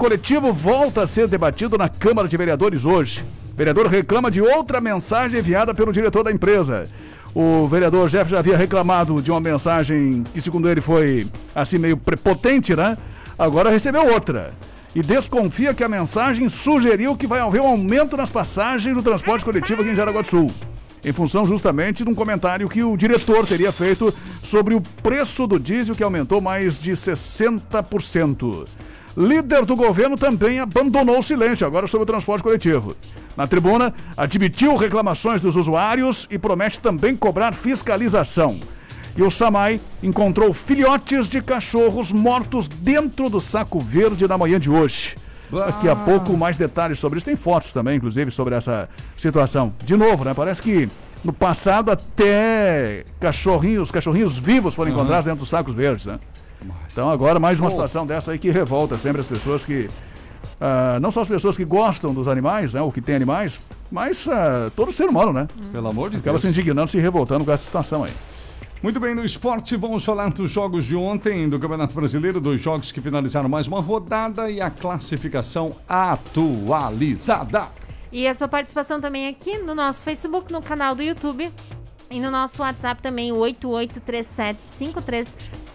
coletivo volta a ser debatido na Câmara de Vereadores hoje. O vereador reclama de outra mensagem enviada pelo diretor da empresa. O vereador Jeff já havia reclamado de uma mensagem que, segundo ele, foi assim meio prepotente, né? Agora recebeu outra. E desconfia que a mensagem sugeriu que vai haver um aumento nas passagens do transporte coletivo aqui em Jaraguá do Sul. Em função justamente de um comentário que o diretor teria feito sobre o preço do diesel que aumentou mais de 60%. Líder do governo também abandonou o silêncio agora sobre o transporte coletivo. Na tribuna, admitiu reclamações dos usuários e promete também cobrar fiscalização. E o Samai encontrou filhotes de cachorros mortos dentro do saco verde na manhã de hoje. Daqui a pouco mais detalhes sobre isso. Tem fotos também, inclusive, sobre essa situação. De novo, né? Parece que no passado até cachorrinhos, cachorrinhos vivos foram encontrados dentro dos sacos verdes, né? Então agora mais uma situação dessa aí que revolta sempre as pessoas que. ah, não só as pessoas que gostam dos animais, né, ou que têm animais, mas ah, todo ser humano, né? Pelo amor de Acaba Deus. se indignando, se revoltando com essa situação aí. Muito bem, no esporte vamos falar dos jogos de ontem do Campeonato Brasileiro, dois jogos que finalizaram mais uma rodada e a classificação atualizada. E a sua participação também aqui no nosso Facebook, no canal do YouTube e no nosso WhatsApp também, o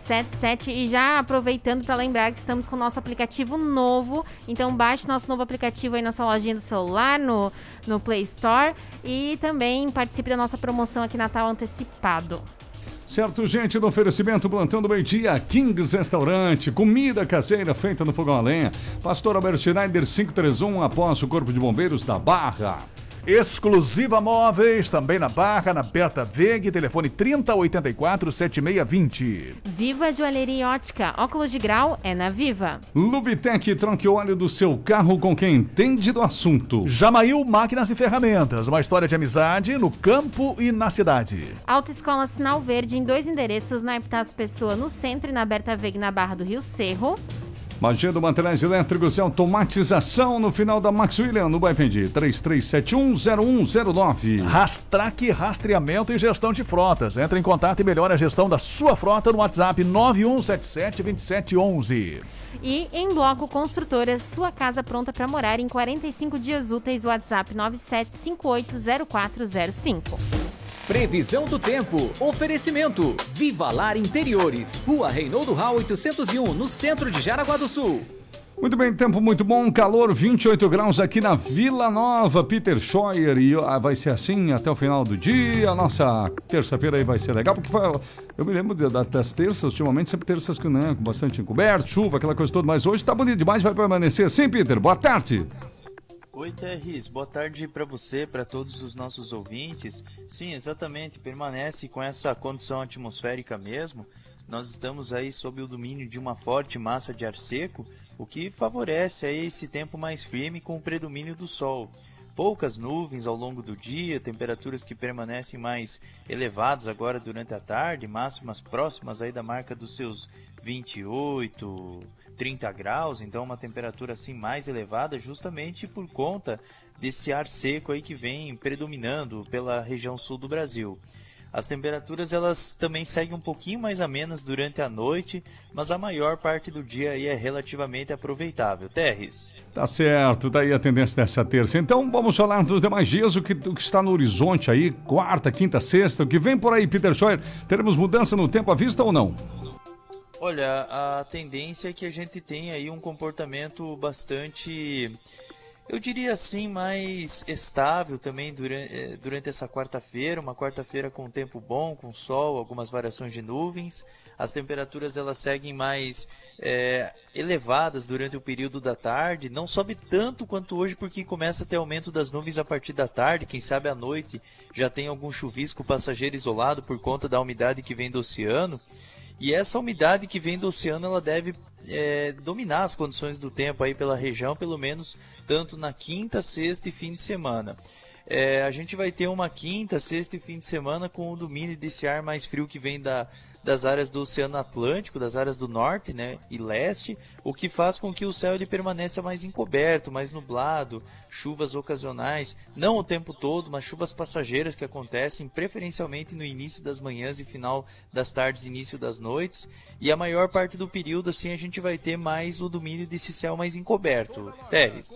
88375377. E já aproveitando para lembrar que estamos com o nosso aplicativo novo. Então baixe nosso novo aplicativo aí na sua lojinha do celular, no, no Play Store. E também participe da nossa promoção aqui Natal Antecipado. Certo, gente, no oferecimento Plantão do Meio Dia, Kings Restaurante, comida caseira feita no fogão a lenha. Pastor Albert Schneider 531, após o Corpo de Bombeiros da Barra. Exclusiva Móveis, também na Barra, na Berta Veg, telefone 3084-7620. Viva Joalheria e Ótica. Óculos de grau é na Viva. Lubitec, troque o óleo do seu carro com quem entende do assunto. Jamail Máquinas e Ferramentas, uma história de amizade no campo e na cidade. Autoescola Sinal Verde em dois endereços, na Epitácio Pessoa no centro e na Berta Veg na Barra do Rio Cerro. Magia do Materiais Elétricos e Automatização no final da Max William, no Baipendi, 33710109. Rastrac Rastreamento e Gestão de Frotas. Entre em contato e melhore a gestão da sua frota no WhatsApp 91772711. E em Bloco Construtora, sua casa pronta para morar em 45 dias úteis, WhatsApp 97580405. Previsão do tempo. Oferecimento. Viva Lar Interiores. Rua Reinaldo Rau 801, no centro de Jaraguá do Sul. Muito bem, tempo muito bom, calor 28 graus aqui na Vila Nova, Peter Scheuer, e ah, vai ser assim até o final do dia. A nossa terça-feira aí vai ser legal, porque eu me lembro das terças, ultimamente sempre terças que, né, com bastante encoberto, chuva, aquela coisa toda, mas hoje tá bonito demais, vai permanecer assim, Peter. Boa tarde. Oi, Terris. Boa tarde para você, para todos os nossos ouvintes. Sim, exatamente, permanece com essa condição atmosférica mesmo. Nós estamos aí sob o domínio de uma forte massa de ar seco, o que favorece aí esse tempo mais firme com o predomínio do sol. Poucas nuvens ao longo do dia, temperaturas que permanecem mais elevadas agora durante a tarde, máximas próximas aí da marca dos seus 28, 30 graus, então uma temperatura assim mais elevada justamente por conta desse ar seco aí que vem predominando pela região sul do Brasil. As temperaturas elas também seguem um pouquinho mais amenas durante a noite, mas a maior parte do dia aí é relativamente aproveitável. Terres. Tá certo, tá aí a tendência dessa terça. Então vamos falar dos demais dias, o que, o que está no horizonte aí, quarta, quinta, sexta, o que vem por aí, Peter Scheuer. Teremos mudança no tempo à vista ou não? Olha, a tendência é que a gente tenha aí um comportamento bastante, eu diria assim, mais estável também durante, durante essa quarta-feira, uma quarta-feira com tempo bom, com sol, algumas variações de nuvens. As temperaturas elas seguem mais é, elevadas durante o período da tarde, não sobe tanto quanto hoje porque começa a ter aumento das nuvens a partir da tarde, quem sabe à noite já tem algum chuvisco passageiro isolado por conta da umidade que vem do oceano. E essa umidade que vem do oceano, ela deve é, dominar as condições do tempo aí pela região, pelo menos tanto na quinta, sexta e fim de semana. É, a gente vai ter uma quinta, sexta e fim de semana com o domínio desse ar mais frio que vem da, das áreas do Oceano Atlântico, das áreas do norte né, e leste, o que faz com que o céu ele permaneça mais encoberto, mais nublado, chuvas ocasionais, não o tempo todo, mas chuvas passageiras que acontecem preferencialmente no início das manhãs e final das tardes, início das noites, e a maior parte do período assim a gente vai ter mais o domínio desse céu mais encoberto. Teres.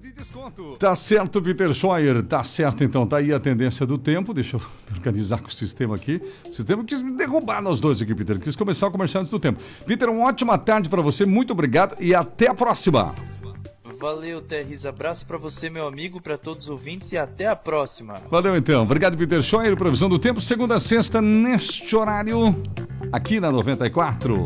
De desconto. Tá certo, Peter Scheuer. Tá certo, então. Tá aí a tendência do tempo. Deixa eu organizar com o sistema aqui. O sistema quis me derrubar nós dois aqui, Peter. Quis começar o comercial antes do tempo. Peter, uma ótima tarde para você. Muito obrigado e até a próxima. Valeu, Terris. Abraço para você, meu amigo, para todos os ouvintes e até a próxima. Valeu, então. Obrigado, Peter Scheuer. Previsão do tempo, segunda a sexta, neste horário, aqui na 94.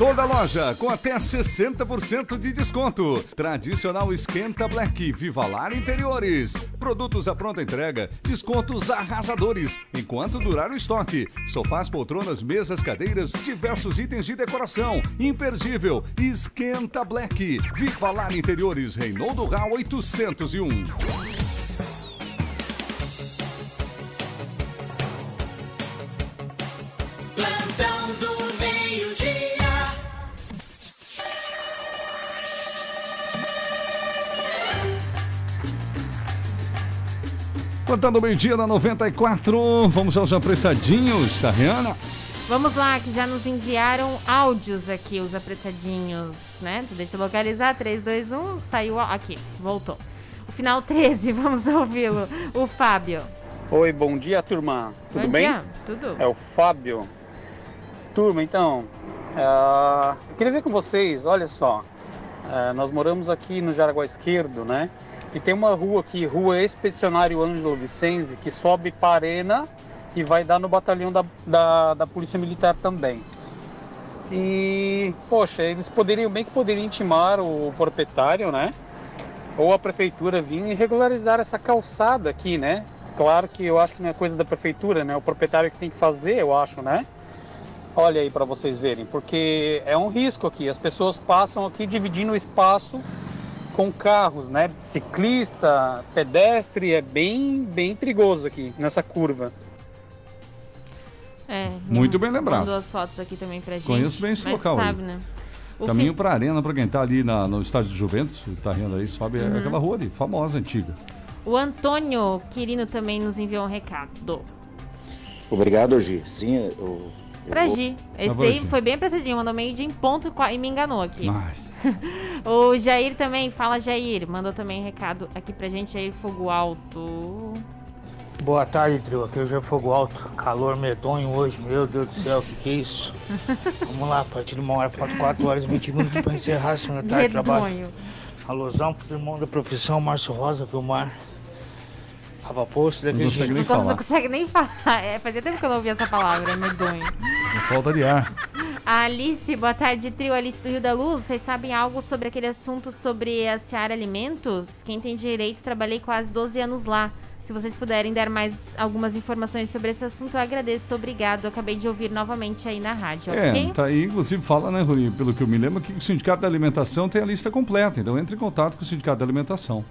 Toda loja com até 60% de desconto. Tradicional Esquenta Black, Vivalar Interiores. Produtos à pronta entrega, descontos arrasadores, enquanto durar o estoque. Sofás, poltronas, mesas, cadeiras, diversos itens de decoração. Imperdível. Esquenta Black, Vivalar Interiores, Reinaldo Rau 801. Contando meio-dia na 94, vamos aos apressadinhos da Rihanna. Vamos lá, que já nos enviaram áudios aqui, os apressadinhos, né? Deixa eu localizar, 3, 2, 1, saiu, aqui, voltou. O final 13, vamos ouvi-lo. O Fábio. Oi, bom dia, turma. Tudo Bom bem? dia, tudo. É o Fábio. Turma, então, ah, eu queria ver com vocês, olha só. ah, nós moramos aqui no Jaraguá Esquerdo, né? E tem uma rua aqui, Rua Expedicionário Ângelo Vicenzi, que sobe para Arena e vai dar no batalhão da, da, da Polícia Militar também. E, poxa, eles poderiam, bem que poderiam intimar o proprietário, né? Ou a prefeitura vir e regularizar essa calçada aqui, né? Claro que eu acho que não é coisa da prefeitura, né? O proprietário que tem que fazer, eu acho, né? Olha aí para vocês verem, porque é um risco aqui. As pessoas passam aqui dividindo o espaço com carros, né? Ciclista, pedestre, é bem, bem perigoso aqui nessa curva. É, Muito bem lembrado. Mandou as fotos aqui também pra gente. Conheço bem esse mas local aí. sabe, né? O Caminho fi- para a arena, para quem tá ali na- no estádio de Juventus, tá rindo aí, sobe Uhum. aquela rua ali, famosa, antiga. O Antônio Quirino também nos enviou um recado. Obrigado, Gi. Sim, eu Pra Gi. Esse daí Gi. foi bem apressadinho, mandou meio de em ponto e me enganou aqui. Mas, O Jair também, fala Jair, mandou também recado aqui pra gente, Jair Fogo Alto. Boa tarde, trio. Aqui hoje é fogo alto. Calor medonho hoje, meu Deus do céu, que que é isso? Vamos lá, a partir de uma hora, falta 4 horas e 20 minutos pra encerrar a segunda tarde de trabalho. Alusão pro irmão da profissão, Márcio Rosa, Vilmar. Posto não daquele consegue jeito. nem Não, não falar. consegue nem falar. É, fazia tempo que eu não ouvia essa palavra, medonho. Falta de ar. A Alice, boa tarde, trio Alice do Rio da Luz. Vocês sabem algo sobre aquele assunto sobre a Seara Alimentos? Quem tem direito, trabalhei quase 12 anos lá. Se vocês puderem dar mais algumas informações sobre esse assunto, eu agradeço. Obrigado. Eu acabei de ouvir novamente aí na rádio, É, ok? tá aí, inclusive fala, né, Rui, pelo que eu me lembro, que o Sindicato da Alimentação tem a lista completa, então entre em contato com o Sindicato da Alimentação.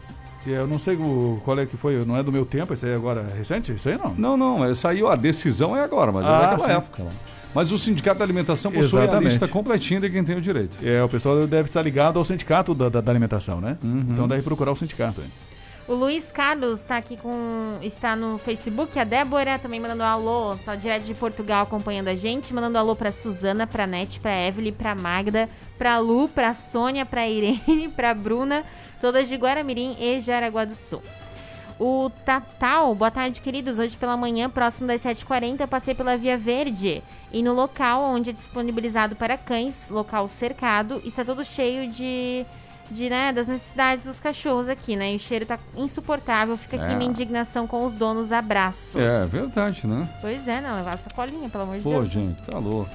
Eu não sei o, qual é que foi, não é do meu tempo, esse aí é agora recente? Isso aí não? Não, não, é, saiu, a decisão é agora, mas é Ah, daquela sim. época. lá. Mas o Sindicato da Alimentação possui a Exatamente. lista completinha de quem tem o direito. É, o pessoal deve estar ligado ao sindicato da, da- da alimentação, né? Uhum. Então deve procurar o sindicato. hein? O Luiz Carlos está aqui com. está no Facebook. A Débora também mandando alô. Tá direto de Portugal acompanhando a gente. Mandando alô pra Suzana, pra Nete, pra Evelyn, pra Magda, pra Lu, pra Sônia, pra Irene, pra Bruna, todas de Guaramirim e Jaraguá do Sul. O Tatal, boa tarde, queridos. Hoje pela manhã, próximo das 7h40, eu passei pela Via Verde. E no local onde é disponibilizado para cães, local cercado, está todo cheio de, de né, das necessidades dos cachorros aqui, né? E o cheiro tá insuportável. Fica aqui É. minha indignação com os donos. Abraços. É, verdade, né? Pois é, não, levar essa colinha, pelo amor de Pô, Deus. gente, tá louco.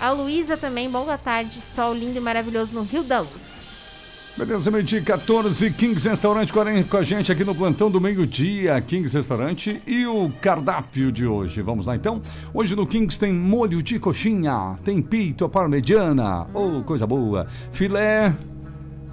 A Luísa também, boa tarde. Sol lindo e maravilhoso no Rio da Luz. Beleza, meio-dia 14, Kings Restaurante com a- gente aqui no plantão do meio-dia, Kings Restaurante e o cardápio de hoje. Vamos lá então? Hoje no Kings tem molho de coxinha, tem peito à parmegiana, oh, coisa boa, filé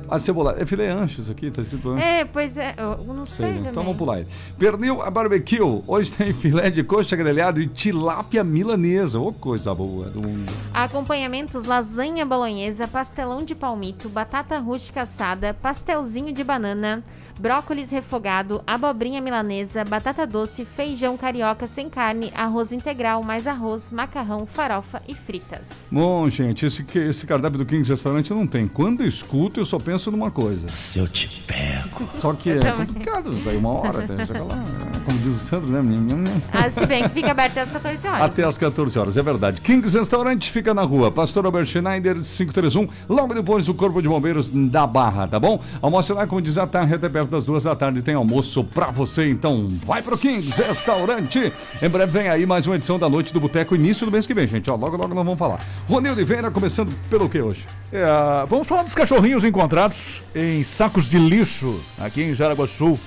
A cebolada. É filé anchos aqui, tá escrito anchos. É, pois é, eu não sei, Sei, né? também. então vamos pular. Pernil a barbecue. Hoje tem filé de coxa grelhado e tilápia milanesa. Ô, coisa boa do mundo. Acompanhamentos: lasanha bolonhesa, pastelão de palmito, batata rústica assada, pastelzinho de banana, brócolis refogado, abobrinha milanesa, batata doce, feijão carioca sem carne, arroz integral, mais arroz, macarrão, farofa e fritas. Bom, gente, esse, que- esse cardápio do Kings Restaurante não tem. Quando eu escuto, eu só penso numa coisa. Se eu te pego. Só que é também. complicado. Aí uma hora, até chegar lá. Como diz o Sandro, né? Ah, se bem que fica aberto até as 14 horas. Até às 14 horas, é verdade. Kings Restaurante fica na rua Pastor Albert Schneider, 531, logo depois do Corpo de Bombeiros da Barra, tá bom? Almoce lá, como diz a tarde, até perto das duas da tarde tem almoço pra você, então vai pro Kings Restaurante. Em breve vem aí mais uma edição da Noite do Boteco, início do mês que vem, gente, ó, logo logo nós vamos falar. Rony Oliveira, começando pelo que hoje? É, vamos falar dos cachorrinhos encontrados em sacos de lixo aqui em Jaraguá do Sul.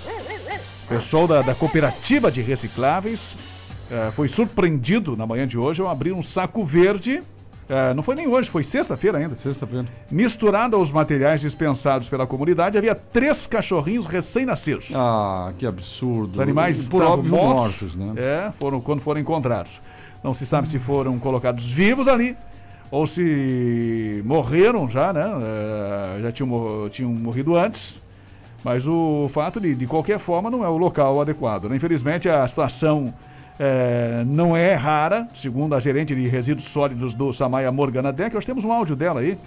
O pessoal da, da cooperativa de recicláveis é, foi surpreendido na manhã de hoje ao abrir um saco verde. é, não foi nem hoje, foi sexta-feira ainda. Sexta-feira. Misturado aos materiais dispensados pela comunidade, havia três cachorrinhos recém-nascidos. Ah, que absurdo. Os animais por óbvio mortos, mortos, né? É, foram quando foram encontrados. Não se sabe se foram colocados vivos ali ou se morreram já, né? É, já tinham, tinham morrido antes. Mas o fato de, de qualquer forma, não é o local adequado. né? Infelizmente, a situação é, não é rara, segundo a gerente de resíduos sólidos do Samaya Morgana Decker. Nós temos um áudio dela aí,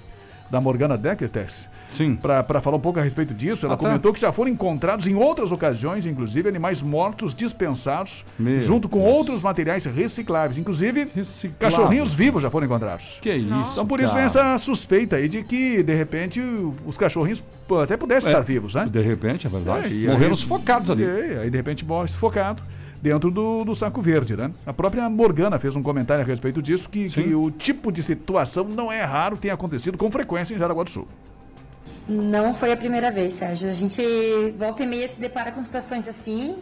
da Morgana Decker, Tex. Sim. Para falar um pouco a respeito disso, ela Ah, tá. comentou que já foram encontrados em outras ocasiões, inclusive, animais mortos dispensados, Meu junto com Deus. outros materiais recicláveis. Inclusive, Reciclável. cachorrinhos vivos já foram encontrados. Que isso, Então, por isso vem cara. essa suspeita aí de que, de repente, os cachorrinhos até pudessem É, estar vivos, né? De repente, é verdade. É, e Morreram aí- sufocados ali. É, aí de repente morre sufocado dentro do, do saco verde, né? A própria Morgana fez um comentário a respeito disso, que, que o tipo de situação não é raro, tem acontecido com frequência em Jaraguá do Sul. Não foi a primeira vez, Sérgio. A gente volta e meia se depara com situações assim,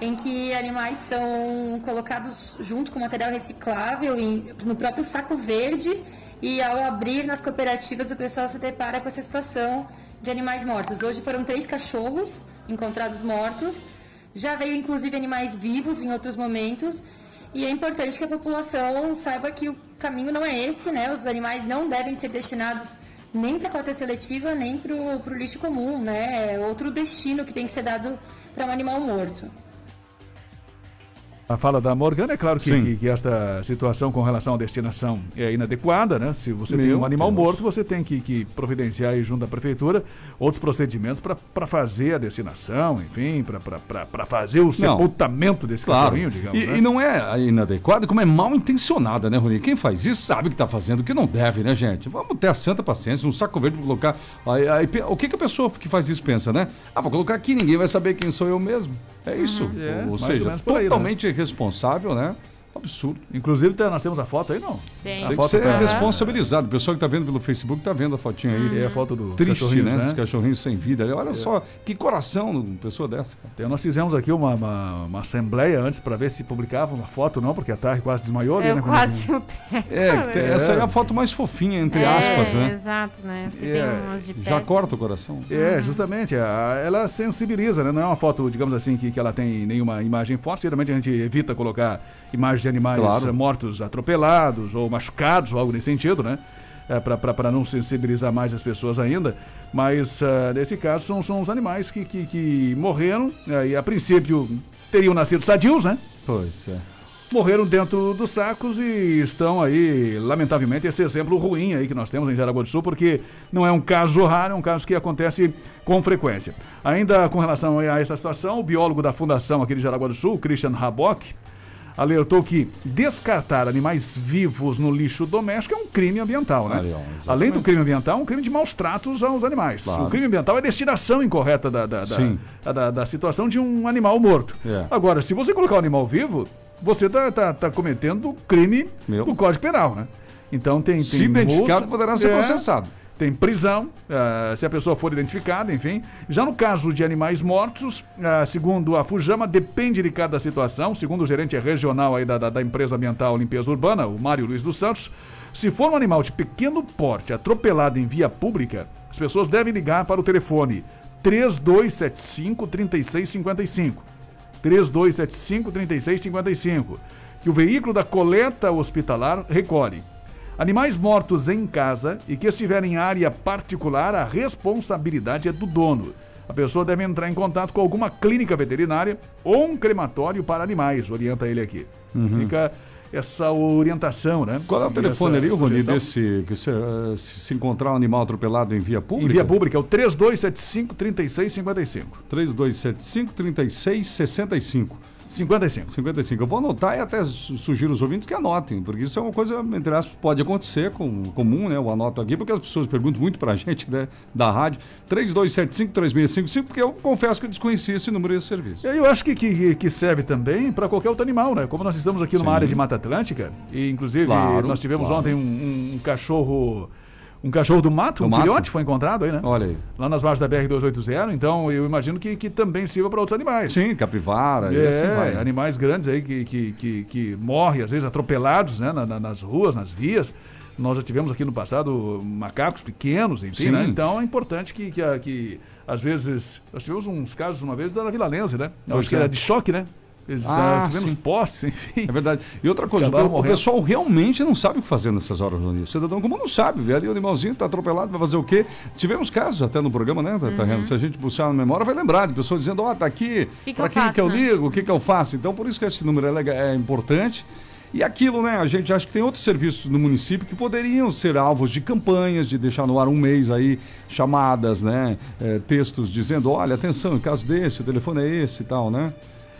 em que animais são colocados junto com material reciclável no próprio saco verde e ao abrir nas cooperativas o pessoal se depara com essa situação de animais mortos. Hoje foram três cachorros encontrados mortos, já veio inclusive animais vivos em outros momentos. E é importante que a população saiba que o caminho não é esse, né? Os animais não devem ser destinados nem para a coleta seletiva, nem para o lixo comum, né? É outro destino que tem que ser dado para um animal morto. A fala da Morgana é claro que, que, que esta situação com relação à destinação é inadequada, né? Se você tem Meu um animal Deus. morto, você tem que, que providenciar aí junto à prefeitura outros procedimentos para fazer a destinação, enfim, para fazer o sepultamento desse Claro. digamos. e, né? e não é inadequado, como é mal intencionada, né, Rony? Quem faz isso sabe que tá fazendo o que não deve, né, gente? Vamos ter a santa paciência, um saco verde pra colocar. Aí, aí o que, que a pessoa que faz isso pensa, né? Ah, vou colocar aqui, ninguém vai saber quem sou eu mesmo. É isso. É, ou ou seja, aí, né? totalmente irresponsável, né? Absurdo. Inclusive, tá- nós temos a foto aí, não? Tem. A Tem que foto ser tá- responsabilizado. O pessoal que tá vendo pelo Facebook tá vendo a fotinha aí. É a foto do Triste, né? né? Dos cachorrinhos sem vida. Olha só, que coração de uma pessoa dessa. cara. Então, nós fizemos aqui uma, uma, uma assembleia antes para ver se publicava uma foto, não, porque a Tarry quase desmaiou ali, Eu né? quase filtrei. É, que tem- essa é a foto mais fofinha, entre É, aspas, né? Exato, né? Porque É, tem umas de Já corta o coração. É, justamente. a- ela sensibiliza, né? Não é uma foto, digamos assim, que, que ela tem nenhuma imagem forte. Geralmente a gente evita colocar imagens de animais Claro. eh, mortos atropelados ou machucados, ou algo nesse sentido, né? É, para não sensibilizar mais as pessoas ainda. Mas, ah, nesse caso, são, são os animais que, que, que morreram eh, e, a princípio, teriam nascido sadios, né? Pois é. morreram dentro dos sacos e estão aí, lamentavelmente, esse exemplo ruim aí que nós temos em Jaraguá do Sul, porque não é um caso raro, é um caso que acontece com frequência. Ainda com relação a essa situação, o biólogo da Fundação aqui de Jaraguá do Sul, Christian Rabock, alertou que descartar animais vivos no lixo doméstico é um crime ambiental, né? Exatamente. Além do crime ambiental, é um crime de maus tratos aos animais. Claro. O crime ambiental é a destinação incorreta da, da, da, da- da situação de um animal morto. É. Agora, se você colocar um animal vivo, você tá, tá, tá cometendo crime Meu. do Código Penal, né? Então tem. tem Se identificado, poderá ser é, processado. Tem prisão, ah, se a pessoa for identificada, enfim. Já no caso de animais mortos, ah, segundo a Fujama, depende de cada situação. Segundo o gerente regional aí da, da, da empresa ambiental Limpeza Urbana, o Mário Luiz dos Santos, se for um animal de pequeno porte atropelado em via pública, as pessoas devem ligar para o telefone 3275 3655. 3275 3655. Que o veículo da coleta hospitalar recolhe. Animais mortos em casa e que estiverem em área particular, a responsabilidade é do dono. A pessoa deve entrar em contato com alguma clínica veterinária ou um crematório para animais, orienta ele aqui. Fica essa orientação, né? Uhum. Qual é o telefone ali, Rony, desse, que se, eh, se se encontrar um animal atropelado em via Em pública? via pública é o 3275 3655. 3275 3665. 55. 55. Eu vou anotar e até su- sugiro os ouvintes que anotem, porque isso é uma coisa, entre aspas, pode acontecer, com, comum, né? Eu anoto aqui, porque as pessoas perguntam muito pra gente, né? Da rádio. 3275-3655, porque eu confesso que eu desconhecia esse número e esse serviço. Eu acho que, que, que serve também para qualquer outro animal, né? Como nós estamos aqui numa Sim. área de Mata Atlântica, e inclusive Claro, nós tivemos claro. ontem um, um cachorro. Um cachorro do mato, Do um mato? filhote foi encontrado aí, né? Olha aí. Lá nas margens da BR-280, então eu imagino que, que também sirva para outros animais. Sim, capivara, e É, assim vai. animais grandes aí que, que, que, que morrem, às vezes atropelados, né, na- na- nas ruas, nas vias. Nós já tivemos aqui no passado macacos pequenos, enfim, Sim. né? Então é importante que, que, que, às vezes, nós tivemos uns casos uma vez da Vila Lense, né? Pois acho que é. era de choque, né? Eles, Ah, sim. postes, enfim. É verdade. E outra coisa, o, o pessoal realmente não sabe o que fazer nessas horas, Rony. O cidadão comum não sabe, vê ali o animalzinho tá atropelado, vai fazer o quê? Tivemos casos até no programa, né, tá, tá, Se a gente buscar na memória, vai lembrar de pessoas dizendo, ó, tá aqui, Que que pra eu quem faço, que eu né? ligo, o que que eu faço? Então, por isso que esse número é, é importante. E aquilo, né, a gente acha que tem outros serviços no município que poderiam ser alvos de campanhas, de deixar no ar um mês aí, chamadas, né, eh, textos dizendo, olha, atenção, em caso desse, o telefone é esse e tal, né?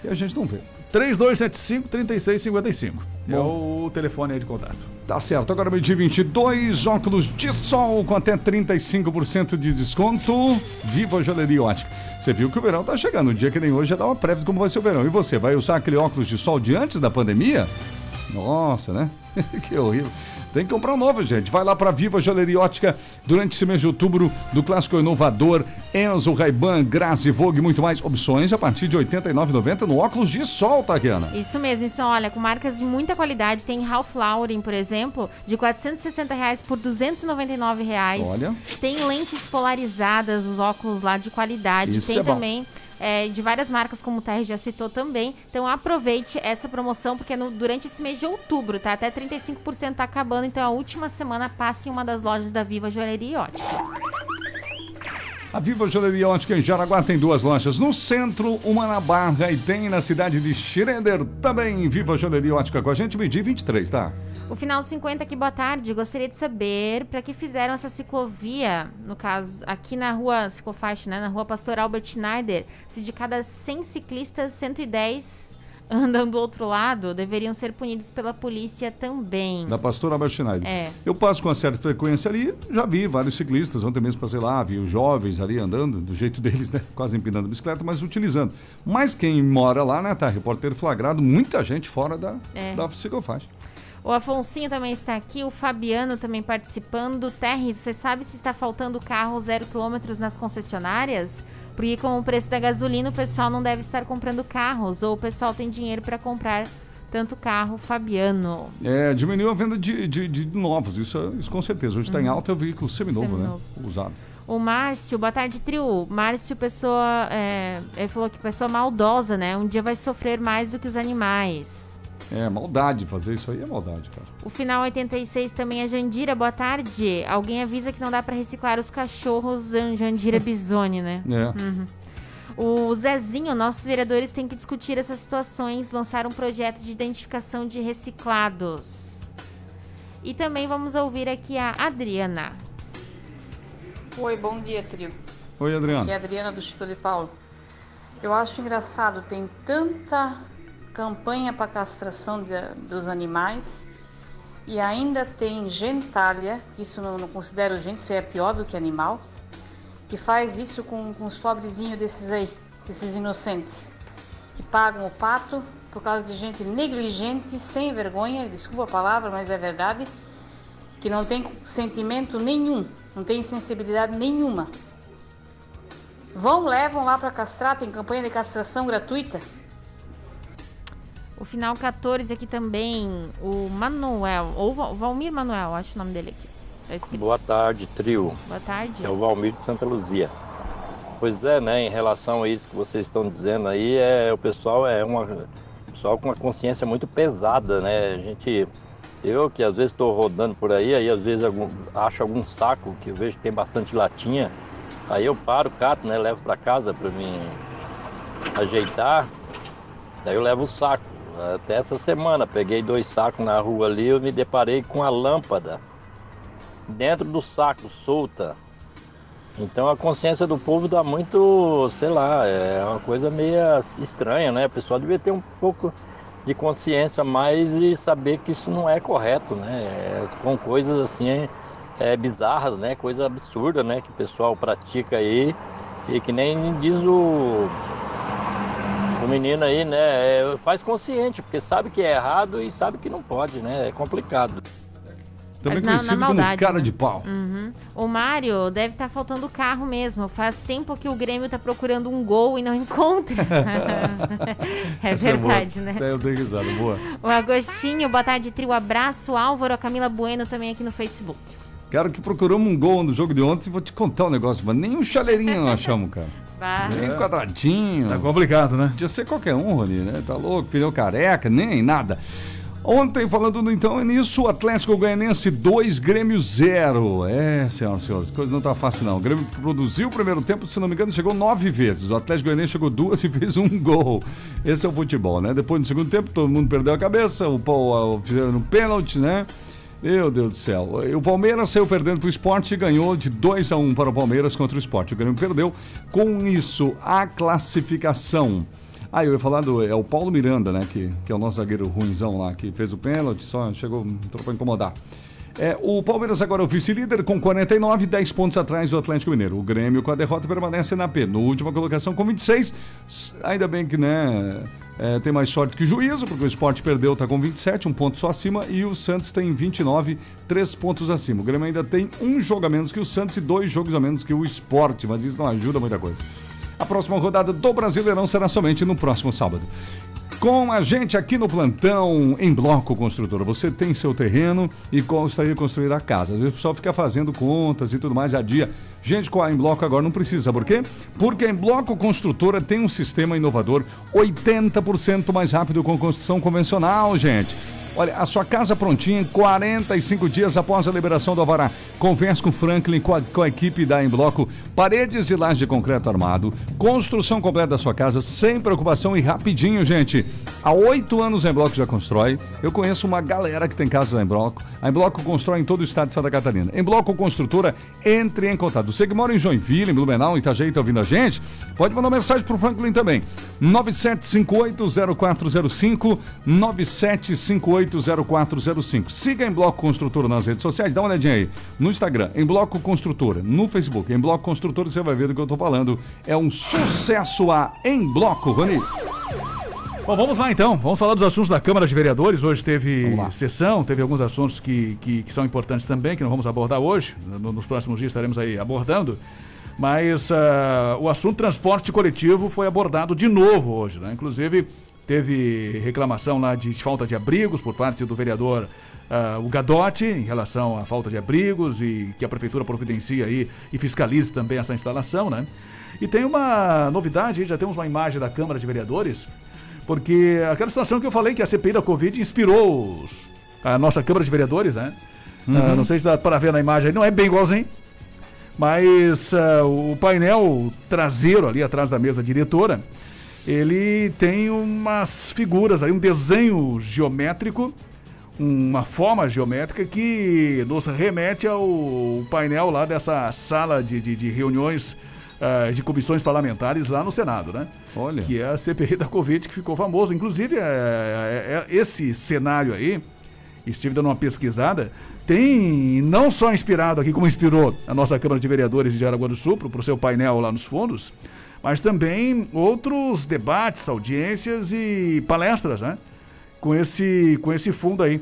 E a gente não vê. 3275-3655. É o telefone aí de contato. Tá certo, agora meio-dia 22, óculos de sol com até 35% de desconto. Viva a Joalheria Ótica. Você viu que o verão tá chegando, um dia que nem hoje já dá uma prévia de como vai ser o verão. E você, vai usar aquele óculos de sol de antes da pandemia? Nossa, né? que horrível. Tem que comprar um novo, gente. Vai lá para Viva Joalheria Ótica durante esse mês de outubro do clássico inovador Enzo, Ray-Ban, Grazi, Vogue muito mais opções a partir de R$ 89,90 no óculos de sol, Tatiana. Isso mesmo, isso olha, com marcas de muita qualidade. Tem Ralph Lauren, por exemplo, de 460 reais por 299 reais. Olha. Tem lentes polarizadas, os óculos lá de qualidade. Isso Tem é bom. É, de várias marcas, como o Terry já citou também. Então aproveite essa promoção, porque no- durante esse mês de outubro, tá? Até 35% tá acabando. Então a última semana passe em uma das lojas da Viva Joalheria e Ótica. A Viva Joalheria Ótica em Jaraguá tem duas lojas. No centro, uma na Barra e tem na cidade de Schroeder também. Viva Joalheria Ótica com a gente, meio-dia e 23, tá? O final 50 aqui, boa tarde. Gostaria de saber para que fizeram essa ciclovia, no caso, aqui na rua ciclofaixa, né? Na rua Pastor Albert Schneider. Se de cada 100 ciclistas, 110 andam do outro lado, deveriam ser punidos pela polícia também. Da pastora Albert Schneider. É. Eu passo com uma certa frequência ali, já vi vários ciclistas, ontem mesmo passei lá, vi os jovens ali andando, do jeito deles, né? Quase empinando a bicicleta, mas utilizando. Mas quem mora lá, né, tá? Repórter flagrado, muita gente fora da, É. da ciclofaixa. O Afonsinho também está aqui, o Fabiano também participando. Terres, você sabe se está faltando carro zero quilômetros nas concessionárias? Porque com o preço da gasolina, o pessoal não deve estar comprando carros, ou o pessoal tem dinheiro para comprar tanto carro, Fabiano. É, diminuiu a venda de, de, de novos, isso, isso com certeza. Hoje está em alta é o veículo seminovo, Uhum. Seminovo. né? Usado. O Márcio, boa tarde, trio. Márcio, pessoa. é, ele falou que pessoa maldosa, né? Um dia vai sofrer mais do que os animais. É, maldade, fazer isso aí é maldade, cara. O final 86 também é Jandira, boa tarde. Alguém avisa que não dá pra reciclar os cachorros Jan- Jandira Bisoni, né? É. O Zezinho, nossos vereadores têm que discutir essas situações, lançar um projeto de identificação de reciclados. E também vamos ouvir aqui a Adriana. Oi, bom dia, trio. Oi, Adriano. Aqui é a Adriana do Chico de Paulo. Eu acho engraçado, tem tanta campanha para castração de- dos animais e ainda tem gentalha, que isso não, não considero gente, isso é pior do que animal, que faz isso com, com os pobrezinhos desses aí, desses inocentes, que pagam o pato por causa de gente negligente, sem vergonha, desculpa a palavra, mas é verdade, que não tem sentimento nenhum, não tem sensibilidade nenhuma. Vão, levam lá para castrar, tem campanha de castração gratuita. O final 14 aqui também, o Manuel, ou Val- Valmir Manuel, acho o nome dele aqui. Tá. Boa tarde, trio. Boa tarde. É o Valmir de Santa Luzia. Pois é, né, em relação a isso que vocês estão dizendo aí, é, o pessoal é uma pessoal com uma consciência muito pesada, né? A gente eu que às vezes estou rodando por aí, aí às vezes algum, acho algum saco que eu vejo que tem bastante latinha, aí eu paro, cato, né, levo para casa para mim ajeitar. Daí eu levo o saco. Até essa semana peguei dois sacos na rua ali, eu me deparei com a lâmpada dentro do saco, solta. Então a consciência do povo dá muito, sei lá, é uma coisa meio estranha, né? O pessoal devia ter um pouco de consciência mais e saber que isso não é correto, né? É, são coisas assim é, bizarras, né? Coisa absurda, né? Que o pessoal pratica aí e que nem diz o, o menino aí, né? É, faz consciente, porque sabe que é errado e sabe que não pode, né? É complicado. Também Mas na- na conhecido maldade, como cara né? de pau. Uhum. O Mário deve estar faltando carro mesmo. Faz tempo que o Grêmio tá procurando um gol e não encontra. é Essa verdade, boa. né? É, eu dei risada, boa. O Agostinho, boa tarde, trio. Abraço, Álvaro, a Camila Bueno também aqui no Facebook. Cara, que procuramos um gol no jogo de ontem, vou te contar um negócio, mas nem um chaleirinho nós achamos, cara. Nem um quadradinho. Tá complicado, né? Podia ser qualquer um, Rony, né? Tá louco, pneu careca, nem nada. Ontem, falando então nisso, o Atlético Goianense 2, Grêmio 0. É, senhoras e senhores, coisa não tá fácil não. O Grêmio produziu o primeiro tempo, se não me engano, chegou nove vezes. O Atlético Goianense chegou duas e fez um gol. Esse é o futebol, né? Depois no segundo tempo, todo mundo perdeu a cabeça, o, Pau- fizeram um pênalti, né? Meu Deus do céu. O Palmeiras saiu perdendo para o esporte e ganhou de 2 a 1 para o Palmeiras contra o esporte. O Grêmio perdeu. Com isso, a classificação. Ah, eu ia falar do. É o Paulo Miranda, né? Que, que é o nosso zagueiro ruinzão lá, que fez o pênalti, só chegou para incomodar. É, o Palmeiras agora é o vice-líder com 49, 10 pontos atrás do Atlético Mineiro. O Grêmio com a derrota permanece na penúltima colocação com 26. S- Ainda bem que, né, é, tem mais sorte que juízo, porque o Sport perdeu, está com 27, um ponto só acima, e o Santos tem 29, três pontos acima. O Grêmio ainda tem um jogo a menos que o Santos e dois jogos a menos que o Sport, mas isso não ajuda muita coisa. A próxima rodada do Brasileirão será somente no próximo sábado. Com a gente aqui no plantão em Bloco Construtora. Você tem seu terreno e gostaria de construir a casa. Às vezes o pessoal fica fazendo contas e tudo mais a dia. Gente, com a Em Bloco agora não precisa. Por quê? Porque a Em Bloco Construtora tem um sistema inovador 80% mais rápido com construção convencional, gente. Olha, a sua casa prontinha em 45 dias após a liberação do Alvará. Converse com Franklin, com a, com a equipe da Embloco. Paredes de laje de concreto armado. Construção completa da sua casa, sem preocupação e rapidinho, gente. Há oito anos a Embloco já constrói. Eu conheço uma galera que tem casa da Embloco. A Embloco constrói em todo o estado de Santa Catarina. Embloco Construtora, entre em contato. Você que mora em Joinville, em Blumenau, em Itajaí, está ouvindo a gente? Pode mandar mensagem pro Franklin também. 97580405, 97580405. Siga em Bloco Construtora nas redes sociais, dá uma olhadinha aí. No Instagram, em Bloco Construtora, no Facebook, em Bloco Construtora, você vai ver do que eu tô falando. É um sucesso a Em Bloco, Rony. Bom, vamos lá então. Vamos falar dos assuntos da Câmara de Vereadores. Hoje teve sessão, teve alguns assuntos que, que, que são importantes também, que não vamos abordar hoje. No- nos próximos dias estaremos aí abordando. Mas ah, o assunto transporte coletivo foi abordado de novo hoje, né? Inclusive, teve reclamação lá de falta de abrigos por parte do vereador ah, o Gadotti em relação à falta de abrigos e que a prefeitura providencia aí e fiscalize também essa instalação, né? E tem uma novidade, já temos uma imagem da Câmara de Vereadores, porque aquela situação que eu falei que a CPI da Covid inspirou os- a nossa Câmara de Vereadores, né? Ah, não sei se dá para ver na imagem não é bem igualzinho, mas ah, o painel traseiro ali atrás da mesa diretora, ele tem umas figuras aí, um desenho geométrico, uma forma geométrica que nos remete ao painel lá dessa sala de, de, de reuniões ah, de comissões parlamentares lá no Senado, né? Olha. Que é a CPI da Covid, que ficou famoso. Inclusive, é, é- é- esse cenário aí, estive dando uma pesquisada, tem não só inspirado aqui, como inspirou a nossa Câmara de Vereadores de Aragua do Sul, para o seu painel lá nos fundos, mas também outros debates, audiências e palestras, né? Com esse, com esse fundo aí.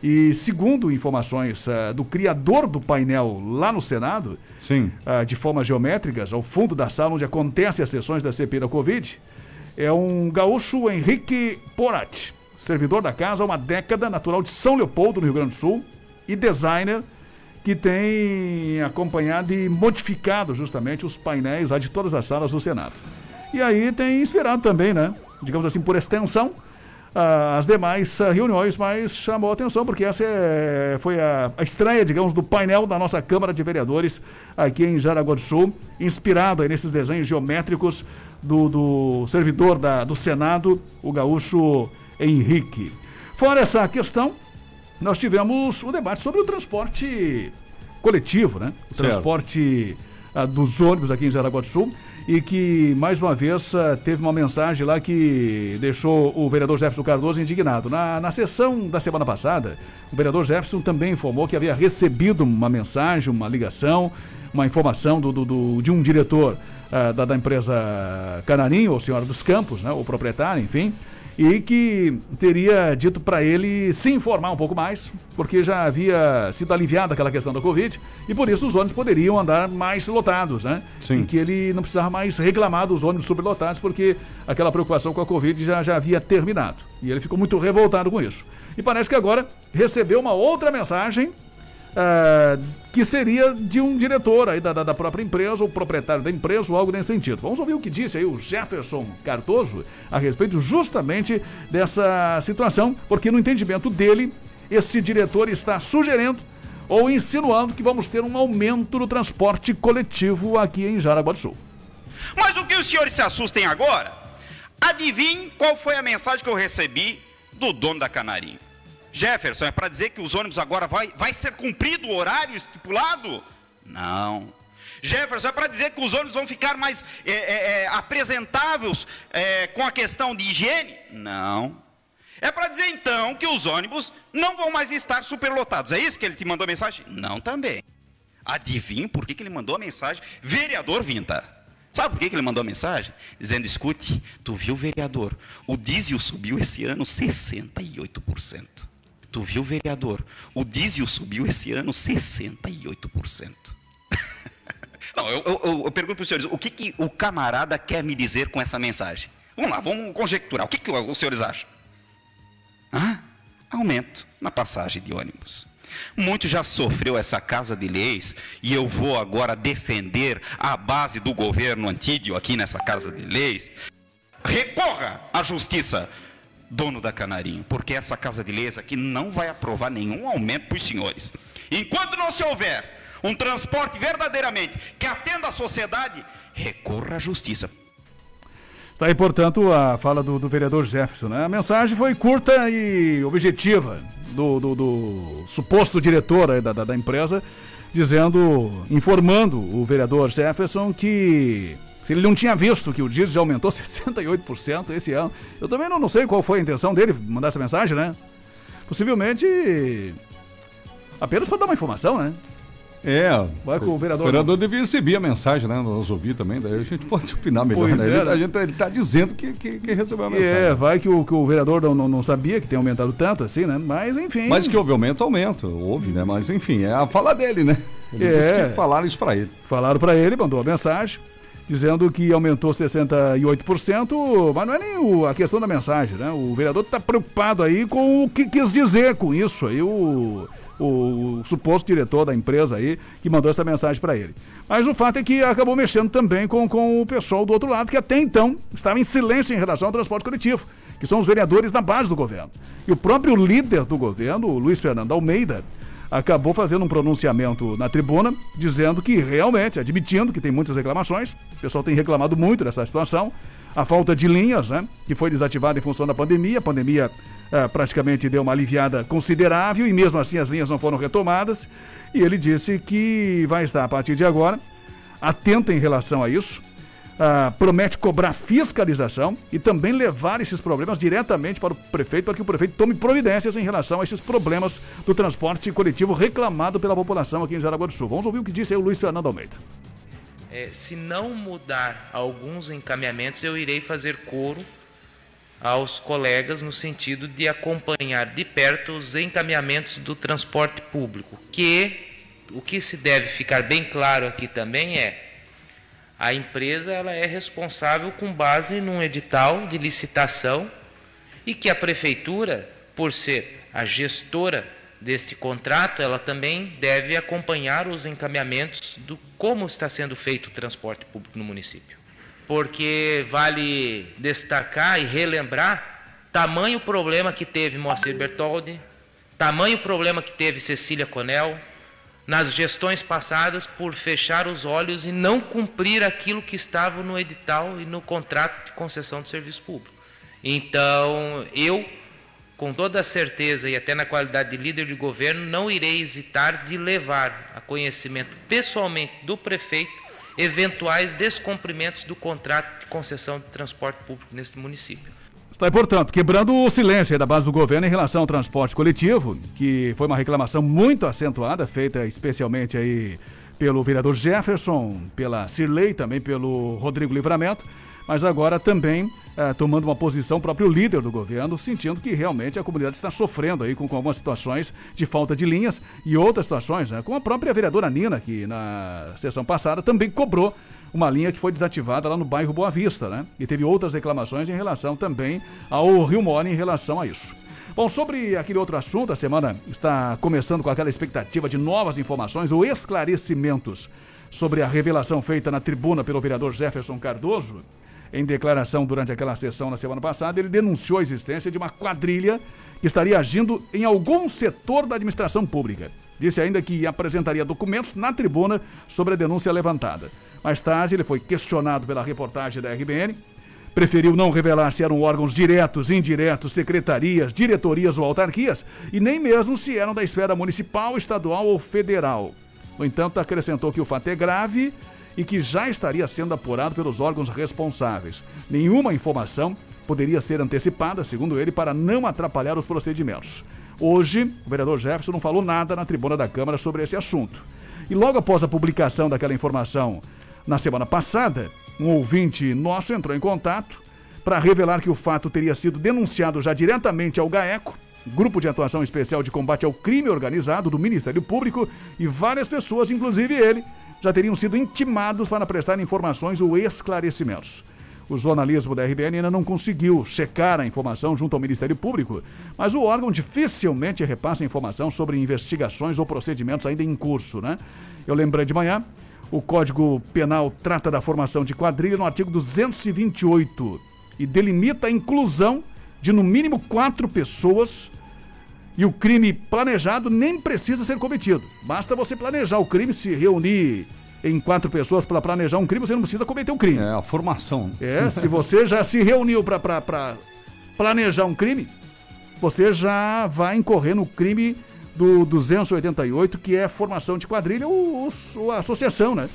E segundo informações ah, do criador do painel lá no Senado, Sim. ah, de formas geométricas, ao fundo da sala onde acontecem as sessões da CPI da Covid, é um gaúcho Henrique Porat, servidor da casa há uma década, natural de São Leopoldo, no Rio Grande do Sul, e designer que tem acompanhado e modificado justamente os painéis lá de todas as salas do Senado. E aí tem inspirado também, né? Digamos assim, por extensão, ah, as demais ah, reuniões, mas chamou a atenção, porque essa é- foi a, a estreia, digamos, do painel da nossa Câmara de Vereadores aqui em Jaraguá do Sul, inspirado nesses desenhos geométricos do, do servidor da- do Senado, o gaúcho Henrique. Fora essa questão, nós tivemos o debate sobre o transporte coletivo, né? O Certo. transporte ah, dos ônibus aqui em Jaraguá do Sul e que, mais uma vez, ah, teve uma mensagem lá que deixou o vereador Jefferson Cardoso indignado. Na, na sessão da semana passada, o vereador Jefferson também informou que havia recebido uma mensagem, uma ligação, uma informação do, do- do- de um diretor ah, da, da empresa Canarinho, ou Senhora dos Campos, né? o proprietário, enfim, e que teria dito para ele se informar um pouco mais, porque já havia sido aliviada aquela questão da Covid e por isso os ônibus poderiam andar mais lotados, né? Sim. E que ele não precisava mais reclamar dos ônibus sublotados, porque aquela preocupação com a Covid já, já havia terminado. E ele ficou muito revoltado com isso. E parece que agora recebeu uma outra mensagem ah, que seria de um diretor aí da, da, da própria empresa, ou proprietário da empresa, ou algo nesse sentido. Vamos ouvir o que disse aí o Jefferson Cardoso a respeito justamente dessa situação, porque no entendimento dele, esse diretor está sugerindo ou insinuando que vamos ter um aumento no transporte coletivo aqui em Jaraguá do Sul. Mas o que os senhores se assustem agora? Adivinhe qual foi a mensagem que eu recebi do dono da Canarinho. Jefferson, é para dizer que os ônibus agora vai, vai ser cumprido o horário estipulado? Não. Jefferson, é para dizer que os ônibus vão ficar mais é, é, é, apresentáveis é, com a questão de higiene? Não. É para dizer então que os ônibus não vão mais estar superlotados. É isso que ele te mandou mensagem? Não também. Adivinha por que, que ele mandou a mensagem? Vereador Vinta. Sabe por que, que ele mandou a mensagem? Dizendo, escute, tu viu, vereador, o diesel subiu esse ano 68%. Tu viu, vereador, o diesel subiu esse ano 68%. Não, eu, eu- eu- pergunto para os senhores, o que, que o camarada quer me dizer com essa mensagem? Vamos lá, vamos conjecturar. O que, que os senhores acham? Hã? Aumento na passagem de ônibus. Muito já sofreu essa casa de leis e eu vou agora defender a base do governo antídio aqui nessa casa de leis. Recorra à justiça, dono da Canarinho, porque essa casa de leis aqui não vai aprovar nenhum aumento para os senhores. Enquanto não se houver um transporte verdadeiramente que atenda à sociedade, recorra à justiça. Está aí, portanto, a fala do, do vereador Jefferson. Né? A mensagem foi curta e objetiva do, do- do suposto diretor da, da, da empresa, dizendo, informando o vereador Jefferson que se ele não tinha visto que o diesel já aumentou 68% esse ano. Eu também não, não sei qual foi a intenção dele mandar essa mensagem, né? Possivelmente apenas para dar uma informação, né? É. Vai com o vereador. O vereador devia receber a mensagem, né? Nós ouvir também, daí a gente pode opinar melhor, Pois né? é, Ele, né? a gente, ele tá dizendo que, que, que recebeu a E mensagem. É, vai que o, que o vereador não, não, não sabia que tem aumentado tanto assim, né? Mas enfim. Mas que houve aumento, aumento. Houve, né? Mas enfim, é a fala dele, né? Ele É. disse que falaram isso pra ele. Falaram para ele, mandou a mensagem, dizendo que aumentou 68%, mas não é nem o- a questão da mensagem, né? O vereador está preocupado aí com o que quis dizer com isso aí, o, o suposto diretor da empresa aí, que mandou essa mensagem para ele. Mas o fato é que acabou mexendo também com, com o pessoal do outro lado, que até então estava em silêncio em relação ao transporte coletivo, que são os vereadores da base do governo. E o próprio líder do governo, o Luiz Fernando Almeida, acabou fazendo um pronunciamento na tribuna, dizendo que realmente, admitindo que tem muitas reclamações, o pessoal tem reclamado muito dessa situação, a falta de linhas, né, que foi desativada em função da pandemia, a pandemia eh, praticamente deu uma aliviada considerável e mesmo assim as linhas não foram retomadas, e ele disse que vai estar a partir de agora atento em relação a isso, ah, promete cobrar fiscalização e também levar esses problemas diretamente para o prefeito, para que o prefeito tome providências em relação a esses problemas do transporte coletivo reclamado pela população aqui em Jaraguá do Sul. Vamos ouvir o que disse aí o Luiz Fernando Almeida. É, se não mudar alguns encaminhamentos, eu irei fazer coro aos colegas no sentido de acompanhar de perto os encaminhamentos do transporte público, que o que se deve ficar bem claro aqui também é a empresa ela é responsável com base num edital de licitação e que a prefeitura, por ser a gestora deste contrato, ela também deve acompanhar os encaminhamentos do como está sendo feito o transporte público no município. Porque vale destacar e relembrar tamanho problema que teve Moacir Bertoldi, tamanho problema que teve Cecília Conel nas gestões passadas por fechar os olhos e não cumprir aquilo que estava no edital e no contrato de concessão de serviço público. Então, eu com toda a certeza e até na qualidade de líder de governo, não irei hesitar de levar a conhecimento pessoalmente do prefeito eventuais descumprimentos do contrato de concessão de transporte público neste município. Está aí, portanto, quebrando o silêncio da base do governo em relação ao transporte coletivo, que foi uma reclamação muito acentuada, feita especialmente aí pelo vereador Jefferson, pela Cirlei, também pelo Rodrigo Livramento mas agora também eh, tomando uma posição próprio líder do governo, sentindo que realmente a comunidade está sofrendo aí com, com algumas situações de falta de linhas e outras situações, né, como a própria vereadora Nina, que na sessão passada também cobrou uma linha que foi desativada lá no bairro Boa Vista, né? E teve outras reclamações em relação também ao Rio Mole em relação a isso. Bom, sobre aquele outro assunto, a semana está começando com aquela expectativa de novas informações ou esclarecimentos sobre a revelação feita na tribuna pelo vereador Jefferson Cardoso. Em declaração durante aquela sessão na semana passada, ele denunciou a existência de uma quadrilha que estaria agindo em algum setor da administração pública. Disse ainda que apresentaria documentos na tribuna sobre a denúncia levantada. Mais tarde, ele foi questionado pela reportagem da RBN. Preferiu não revelar se eram órgãos diretos, indiretos, secretarias, diretorias ou autarquias, e nem mesmo se eram da esfera municipal, estadual ou federal. No entanto, acrescentou que o fato é grave e que já estaria sendo apurado pelos órgãos responsáveis. Nenhuma informação poderia ser antecipada, segundo ele, para não atrapalhar os procedimentos. Hoje, o vereador Jefferson não falou nada na tribuna da Câmara sobre esse assunto. E logo após a publicação daquela informação na semana passada, um ouvinte nosso entrou em contato para revelar que o fato teria sido denunciado já diretamente ao GAECO, Grupo de Atuação Especial de Combate ao Crime Organizado do Ministério Público, e várias pessoas, inclusive ele, já teriam sido intimados para prestar informações ou esclarecimentos. O jornalismo da RBN ainda não conseguiu checar a informação junto ao Ministério Público, mas o órgão dificilmente repassa informação sobre investigações ou procedimentos ainda em curso, né? Eu lembrei de manhã, o Código Penal trata da formação de quadrilha no artigo 228 e delimita a inclusão de no mínimo quatro pessoas e o crime planejado nem precisa ser cometido. Basta você planejar o crime, se reunir em quatro pessoas para planejar um crime, você não precisa cometer um crime. É, a formação. É, se você já se reuniu para planejar um crime, você já vai incorrer no crime do 288, que é formação de quadrilha ou, ou associação, né?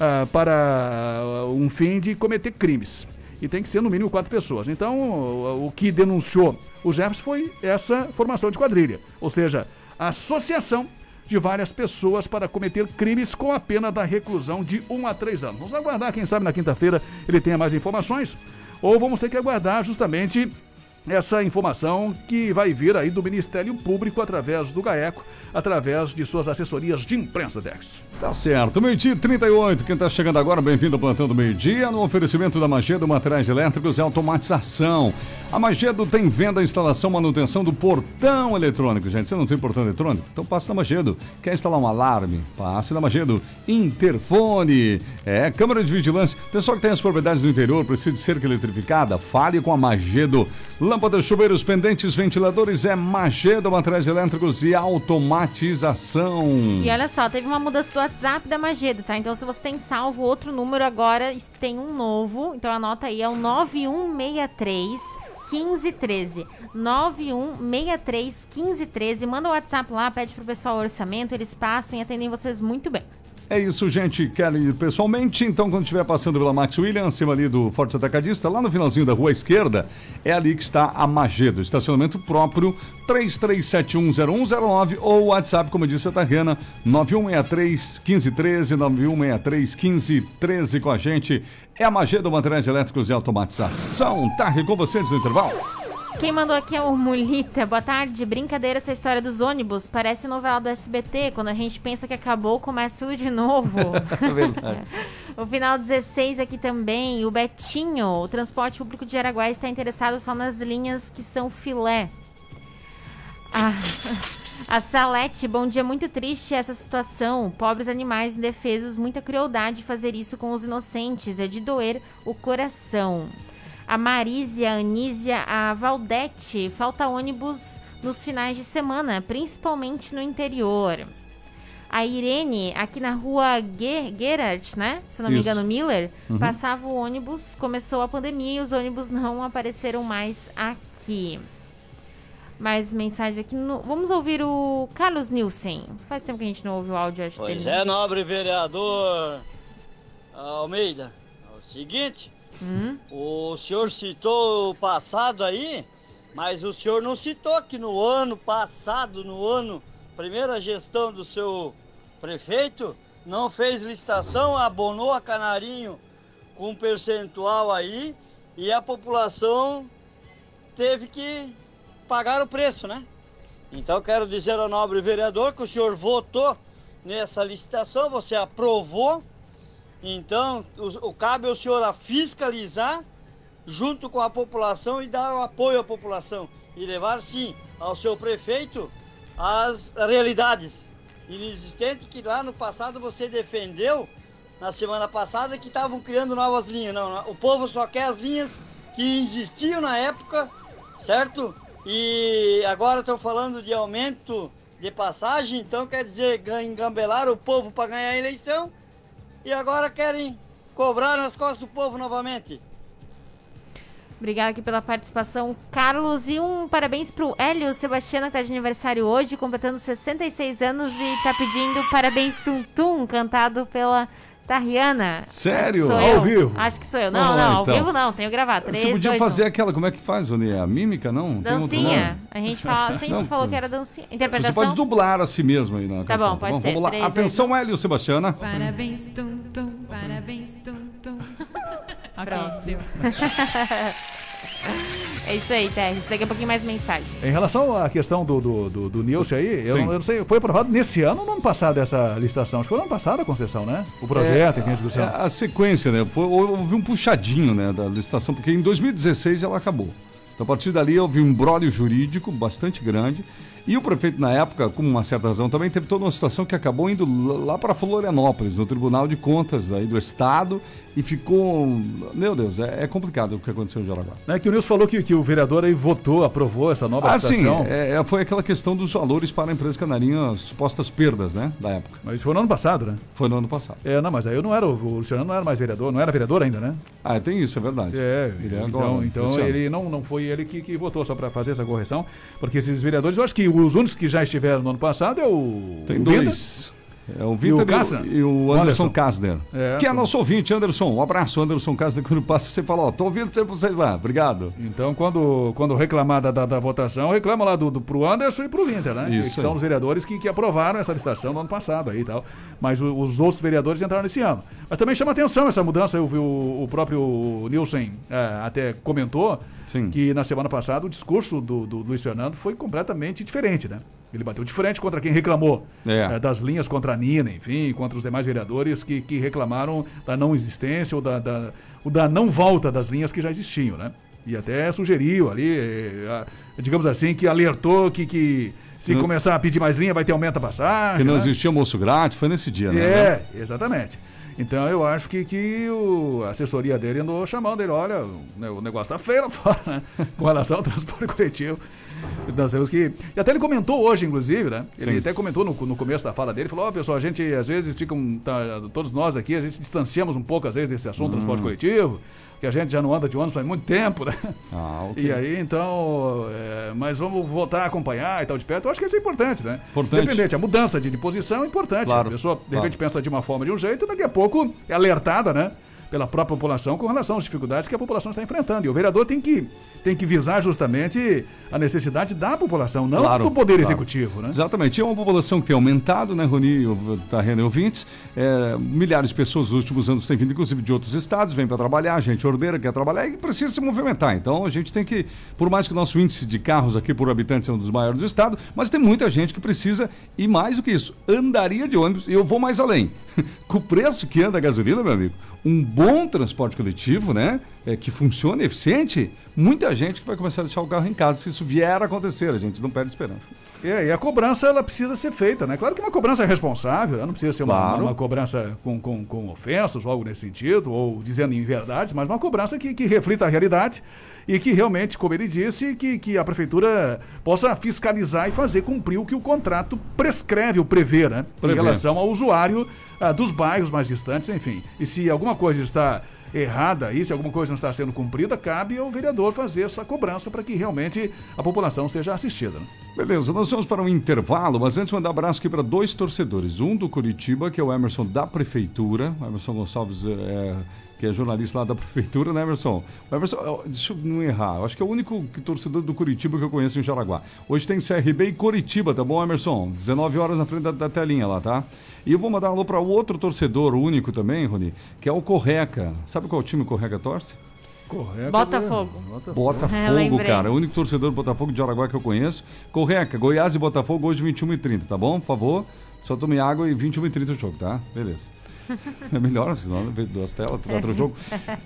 Ah, para um fim de cometer crimes e tem que ser no mínimo quatro pessoas. Então, o, o que denunciou o Jefferson foi essa formação de quadrilha, ou seja, associação de várias pessoas para cometer crimes com a pena da reclusão de um a três anos. Vamos aguardar, quem sabe na quinta-feira ele tenha mais informações, ou vamos ter que aguardar justamente essa informação que vai vir aí do Ministério Público através do GAECO, através de suas assessorias de imprensa, Dex. Tá certo. Meio-dia 38. Quem tá chegando agora, bem-vindo ao Plantão do Meio-Dia, no oferecimento da Magedo Materiais Elétricos e Automatização. A Magedo tem venda, instalação, manutenção do portão eletrônico. Gente, você não tem portão eletrônico? Então passe na Magedo. Quer instalar um alarme? Passe na Magedo. Interfone. É, câmera de vigilância. Pessoal que tem as propriedades do interior, precisa de cerca eletrificada? Fale com a Magedo. Lâmpadas, chuveiros, pendentes, ventiladores é Magedo Materiais Elétricos e Automatização. E olha só, teve uma mudança do WhatsApp da Magedo, tá? Então se você tem salvo outro número agora, tem um novo. Então anota aí, é o 9163 1513. 9163 1513. Manda o WhatsApp lá, pede pro pessoal o orçamento, eles passam e atendem vocês muito bem. É isso, gente. Quer ir pessoalmente? Então, quando estiver passando pela Max William, acima ali do Forte Atacadista, lá no finalzinho da rua esquerda, é ali que está a Magedo. Estacionamento próprio, 33710109 ou WhatsApp, como disse a Tarrena, 9163-1513, 9163-1513 com a gente. É a Magedo Materiais Elétricos e Automatização. Tarre com vocês no intervalo. Quem mandou aqui é o Mulita. Boa tarde. Brincadeira essa história dos ônibus. Parece novela do SBT. Quando a gente pensa que acabou, começa tudo de novo. É verdade. o final 16 aqui também. O Betinho. O transporte público de Araguá está interessado só nas linhas que são filé. Ah, A Salete, bom dia, muito triste essa situação. Pobres animais indefesos, muita crueldade fazer isso com os inocentes, é de doer o coração. A Marísia, a Anísia, a Valdete, falta ônibus nos finais de semana, principalmente no interior. A Irene, aqui na rua Ge- Gerard, né? Se não me Isso. engano, Miller, Uhum. passava o ônibus, começou a pandemia e os ônibus não apareceram mais aqui. Mais mensagem aqui. no- Vamos ouvir o Carlos Nielsen. Faz tempo que a gente não ouve o áudio, acho Pois dele. é, nobre vereador Almeida. É o seguinte, Hum? o senhor citou o passado aí, mas o senhor não citou que no ano passado, no ano, primeira gestão do seu prefeito, não fez licitação, abonou a Canarinho com um percentual aí e a população teve que pagar o preço, né? Então quero dizer ao nobre vereador que o senhor votou nessa licitação, você aprovou. Então o, o cabe ao senhor a fiscalizar junto com a população e dar o apoio à população e levar sim ao seu prefeito as realidades inexistentes que lá no passado você defendeu na semana passada que estavam criando novas linhas. Não, não, o povo só quer as linhas que existiam na época, certo? E agora estão falando de aumento de passagem, então quer dizer engambelar o povo para ganhar a eleição e agora querem cobrar nas costas do povo novamente. Obrigada aqui pela participação, Carlos. E um parabéns pro Hélio Sebastiana, que tá de aniversário hoje, completando 66 anos e tá pedindo parabéns Tum Tum, cantado pela Tariana. Sério? Acho que sou Ao eu. vivo? Acho que sou eu. Não, lá, não, ao então. vivo não, tenho gravado. Três, Você podia dois, fazer um. aquela, como é que faz, Oni? A mímica, não? Tem outro Dancinha. nome? A gente fala, sempre Não, falou que era dancinha. Você Interpretação? pode dublar a si mesmo aí na Tá canção. bom, pode Bom, ser. Vamos lá. Três, Atenção, Hélio Sebastiana. Parabéns, tum, tum, parabéns, tum, tum. Pronto. é isso aí, Terres. Daqui a pouquinho mais mensagem. Em relação à questão do, do, do, do Nilce aí, eu não, eu não sei, foi aprovado nesse ano ou no ano passado essa licitação? Acho que foi no ano passado a concessão, né? O projeto, enfim, a discussão. É, a sequência, né? Foi, houve um puxadinho né, da licitação, porque em 2016 ela acabou. Então, a partir dali houve um brólio jurídico bastante grande. E o prefeito, na época, com uma certa razão, também teve toda uma situação que acabou indo lá para Florianópolis, no Tribunal de Contas aí do Estado, e ficou. Meu Deus, é, é complicado o que aconteceu em Jaraguá. Né, que o Nilson falou que, que o vereador aí votou, aprovou essa nova Ah, sim, é, é, foi aquela questão dos valores para a empresa Canarinho, as supostas perdas, né, da época. Mas foi no ano passado, né? Foi no ano passado. É, não, mas aí eu não era, o Luciano não era mais vereador, não era vereador ainda, né? Ah, tem isso, é verdade. É, Ele é então, agora, então Luciano. ele não, não foi ele que, que votou só para fazer essa correção, porque esses vereadores, eu acho que os únicos que já estiveram no ano passado é o Tem dois. É o Vitor e, e o Anderson. Kasner. É, que é nosso ouvinte, Anderson. Um abraço, Anderson Kasner. Quando passa, você fala, ó, tô ouvindo sempre vocês lá. Obrigado. Então, quando, quando reclamar da, da, da votação, reclama lá do, do, pro Anderson e pro Winter, né? Isso que são os vereadores que, que aprovaram essa licitação no ano passado aí e tal. Mas o- os outros vereadores entraram nesse ano. Mas também chama atenção essa mudança. Eu vi o, o próprio Nilson é, até comentou que na semana passada o discurso do, do Luiz Fernando foi completamente diferente, né? Ele bateu de frente contra quem reclamou É. é, das linhas contra a Nina, enfim, contra os demais vereadores que, que reclamaram da não existência ou da, da, ou da não volta das linhas que já existiam, né? E até sugeriu ali, eh, digamos assim, que alertou que, que se Não- começar a pedir mais linha vai ter aumento a passagem. que não né? existia almoço grátis, foi nesse dia, né? É, exatamente. Então eu acho que, que o, a assessoria dele andou chamando ele, olha, o negócio tá feio lá fora, né? Com relação ao transporte coletivo. Nós temos que. E até ele comentou hoje, inclusive, né? Ele Sim. até comentou no, no começo da fala dele, falou, ó, pessoal, a gente às vezes fica. um- tá, todos nós aqui, a gente se distanciamos um pouco, às vezes, desse assunto do Hum. transporte coletivo, que a gente já não anda de ônibus faz muito tempo, né? Ah, ok. E aí, então, é, mas vamos voltar a acompanhar e tal de perto. Eu acho que isso é importante, né? Importante. Independente, a mudança de, de posição é importante. Claro, A pessoa, de claro. repente, pensa de uma forma, de um jeito, e daqui a pouco é alertada, né? Pela própria população com relação às dificuldades que a população está enfrentando. E o vereador tem que, tem que visar justamente a necessidade da população, não Claro, do poder claro. executivo, né? Exatamente. É uma população que tem aumentado, né, Rony, Tarrena e ouvintes. É, milhares de pessoas nos últimos anos têm vindo, inclusive, de outros estados, vêm para trabalhar, gente ordeira quer trabalhar e precisa se movimentar. Então, a gente tem que, por mais que o nosso índice de carros aqui por habitante é um dos maiores do estado, mas tem muita gente que precisa, e mais do que isso, andaria de ônibus. E eu vou mais além. Com o preço que anda a gasolina, meu amigo, um bom transporte coletivo, né? é, que funcione eficiente, muita gente que vai começar a deixar o carro em casa se isso vier a acontecer. A gente não perde esperança. É, e a cobrança ela precisa ser feita, né? Claro que uma cobrança responsável, né? não precisa ser uma, Claro. uma cobrança com, com, com ofensas ou algo nesse sentido, ou dizendo inverdades, mas uma cobrança que, que reflita a realidade e que realmente, como ele disse, que, que a prefeitura possa fiscalizar e fazer cumprir o que o contrato prescreve ou prevê, né? Prevê. Em relação ao usuário ah, dos bairros mais distantes, enfim. E se alguma coisa está errada aí, se alguma coisa não está sendo cumprida, cabe ao vereador fazer essa cobrança para que realmente a população seja assistida. né? Beleza, nós vamos para um intervalo, mas antes mandar abraço aqui para dois torcedores. Um do Curitiba, que é o Emerson da Prefeitura. O Emerson Gonçalves, é, que é jornalista lá da Prefeitura, né, Emerson? O Emerson, deixa eu não errar, eu acho que é o único torcedor do Curitiba que eu conheço em Jaraguá. Hoje tem CRB e Curitiba, tá bom, Emerson? 19 horas na frente da, da telinha lá, tá? E eu vou mandar um alô para outro torcedor, único também, Rony, que é o Correca. Sabe qual time o Correca torce? Correto. Botafogo. Botafogo, É, lembrei. cara. O único torcedor do Botafogo de Araguá que eu conheço. Correca, Goiás e Botafogo hoje 21h30, tá bom? Por favor, só tome água e 21h30 o jogo, tá? Beleza. É melhor, senão vem duas telas, quatro o jogo.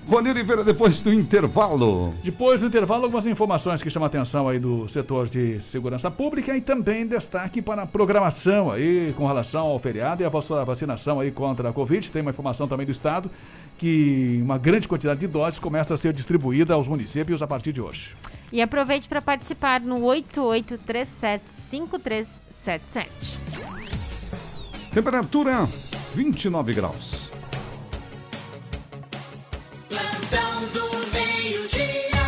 Rony Oliveira, depois do intervalo. Depois do intervalo, algumas informações que chamam a atenção aí do setor de segurança pública e também destaque para a programação aí com relação ao feriado e a vacinação aí contra a Covid. Tem uma informação também do Estado que uma grande quantidade de doses começa a ser distribuída aos municípios a partir de hoje. E aproveite para participar no 88375377. Temperatura 29 graus. Plantão do meio-dia.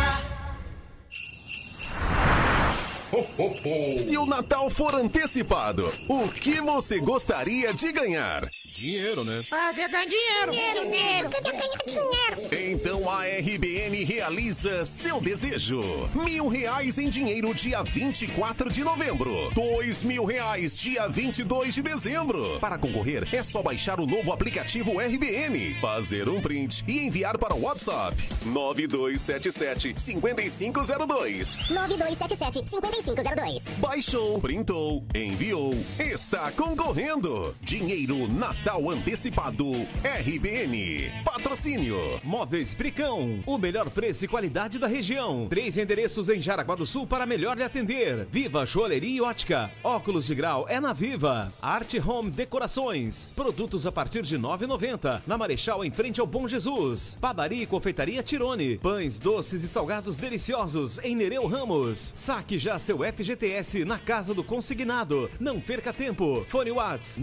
Se o Natal for antecipado, o que você gostaria de ganhar? Dinheiro, né? Ah, quer ganhar dinheiro. Dinheiro, dinheiro. Quer ganhar dinheiro. Então a RBN realiza seu desejo. Mil reais em dinheiro dia 24 de novembro. Dois mil reais dia 22 de dezembro. Para concorrer, é só baixar o novo aplicativo RBN, fazer um print e enviar para o WhatsApp 9277 5502. 9277 5502. Baixou, printou, enviou, está concorrendo. Dinheiro Natal Antecipado RBN. Patrocínio. Móveis Bricão, o melhor preço e qualidade da região. Três endereços em Jaraguá do Sul para melhor lhe atender. Viva Joalheria e Ótica. Óculos de grau é na Viva. Art Home Decorações. Produtos a partir de R$ 9,90. Na Marechal, em frente ao Bom Jesus. Padaria e Confeitaria Tirone. Pães, doces e salgados deliciosos em Nereu Ramos. Saque já seu FGTS na Casa do Consignado. Não perca tempo. Fone Whats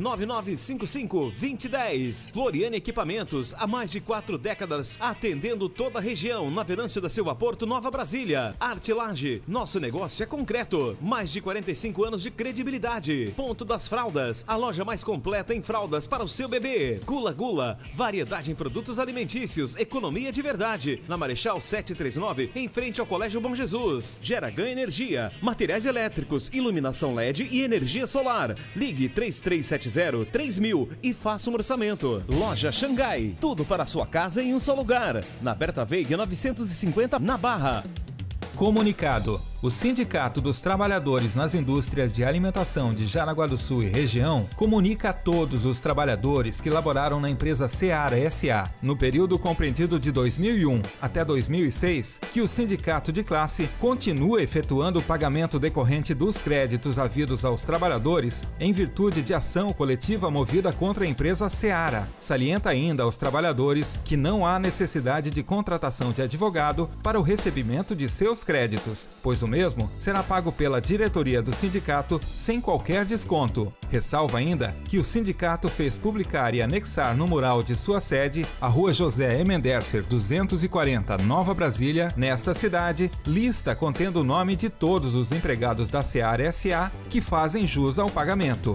9955-2010. Floriane Equipamentos, há mais de quatro décadas, atendendo toda a região, na Venâncio da Silva Porto, Nova Brasília. Arte Laje, nosso negócio é concreto. Mais de 45 anos de credibilidade. Ponto das Fraldas, a loja mais completa em fraldas para o seu bebê. Gula Gula, variedade em produtos alimentícios, economia de verdade. Na Marechal 739, em frente ao Colégio Bom Jesus. Gera Ganha Energia, materiais elétricos, iluminação LED e energia solar. Ligue 3370 3000 e faça um orçamento. Loja Xangai, tudo para sua casa em um só lugar. Na Berta Veiga 950, na Barra. Comunicado. O Sindicato dos Trabalhadores nas Indústrias de Alimentação de Jaraguá do Sul e região comunica a todos os trabalhadores que laboraram na empresa Seara SA no período compreendido de 2001 até 2006 que o sindicato de classe continua efetuando o pagamento decorrente dos créditos havidos aos trabalhadores em virtude de ação coletiva movida contra a empresa Seara. Salienta ainda aos trabalhadores que não há necessidade de contratação de advogado para o recebimento de seus créditos, pois o mesmo será pago pela diretoria do sindicato sem qualquer desconto. Ressalva ainda que o sindicato fez publicar e anexar no mural de sua sede, a Rua José Emenderfer 240, Nova Brasília, nesta cidade, lista contendo o nome de todos os empregados da Seara SA que fazem jus ao pagamento.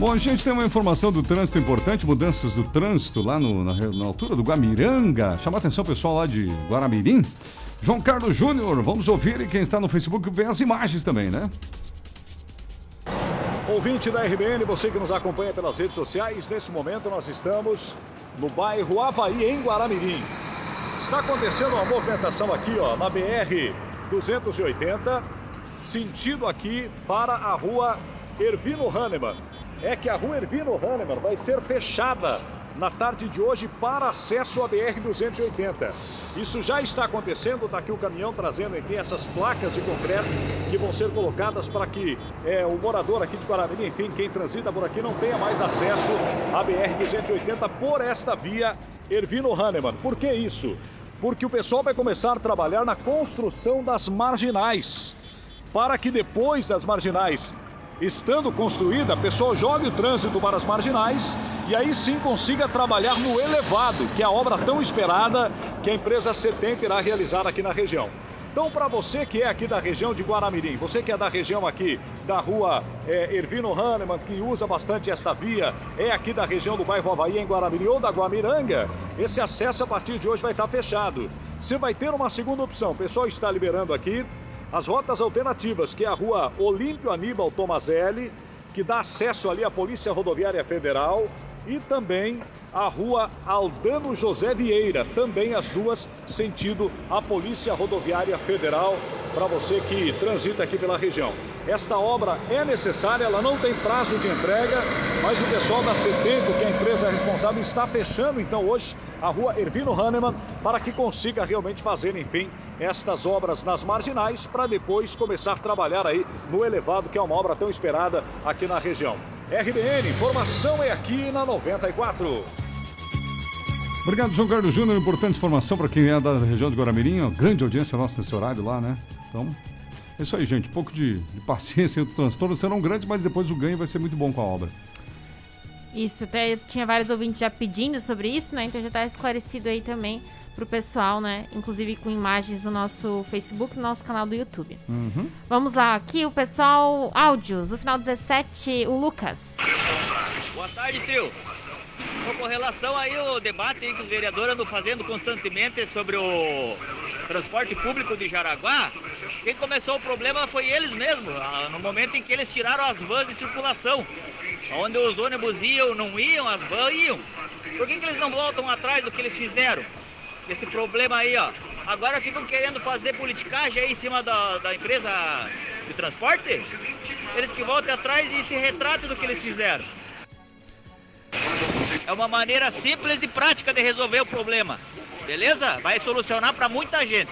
Bom, a gente tem uma informação do trânsito importante, mudanças do trânsito lá no- na, na altura do Guamiranga. Chama atenção pessoal lá de Guaramirim. João Carlos Júnior, vamos ouvir e quem está no Facebook vê as imagens também, né? Ouvinte da RBN, você que nos acompanha pelas redes sociais, nesse momento nós estamos no bairro Havaí, em Guaramirim. Está acontecendo uma movimentação aqui, ó, na BR 280, sentido aqui para a rua Ervino Hahnemann. É que a rua Ervino Hahnemann vai ser fechada na tarde de hoje para acesso à BR 280. Isso já está acontecendo, está aqui o caminhão trazendo enfim essas placas de concreto que vão ser colocadas para que é, o morador aqui de Guaramirim, enfim, quem transita por aqui não tenha mais acesso à BR 280 por esta via Ervino Hahnemann. Por que isso? Porque o pessoal vai começar a trabalhar na construção das marginais para que depois das marginais estando construída, a pessoa jogue o trânsito para as marginais e aí sim consiga trabalhar no elevado, que é a obra tão esperada que a empresa C70 irá realizar aqui na região. Então, para você que é aqui da região de Guaramirim, você que é da região aqui da rua é, Ervino Hahnemann, que usa bastante esta via, é aqui da região do bairro Havaí, em Guaramirim ou da Guamiranga, esse acesso a partir de hoje vai estar fechado. Você vai ter uma segunda opção, o pessoal está liberando aqui as rotas alternativas, que é a rua Olímpio Aníbal Tomazelli, que dá acesso ali à Polícia Rodoviária Federal, e também a rua Aldano José Vieira, também as duas sentido a Polícia Rodoviária Federal, para você que transita aqui pela região. Esta obra é necessária, ela não tem prazo de entrega, mas o pessoal da CETECO, que é a empresa responsável, está fechando então hoje a rua Ervino Hahnemann para que consiga realmente fazer, enfim, estas obras nas marginais para depois começar a trabalhar aí no elevado, que é uma obra tão esperada aqui na região. RBN, informação é aqui na 94. Obrigado, João Carlos Júnior. Importante informação para quem é da região de Guaramirim. Grande audiência nossa nesse horário lá, né? Então, é isso aí, gente. Um pouco de, de paciência e o transtorno serão grandes, mas depois o ganho vai ser muito bom com a obra. Isso, até tinha vários ouvintes já pedindo sobre isso, né? Então já tá esclarecido aí também pro pessoal, né? Inclusive com imagens no nosso Facebook, no nosso canal do YouTube. Uhum. Vamos lá, aqui o pessoal, áudios, o final 17, o Lucas. Boa tarde, trio. Com relação aí ao debate aí que os vereadores andam fazendo constantemente sobre o transporte público de Jaraguá, quem começou o problema foi eles mesmos, ah, no momento em que eles tiraram as vans de circulação. Onde os ônibus iam, não iam, as vans iam. Por que, que eles não voltam atrás do que eles fizeram? Esse problema aí, ó. Agora ficam querendo fazer politicagem aí em cima da, da empresa de transporte? Eles que voltem atrás e se retratem do que eles fizeram. É uma maneira simples e prática de resolver o problema. Beleza? Vai solucionar para muita gente.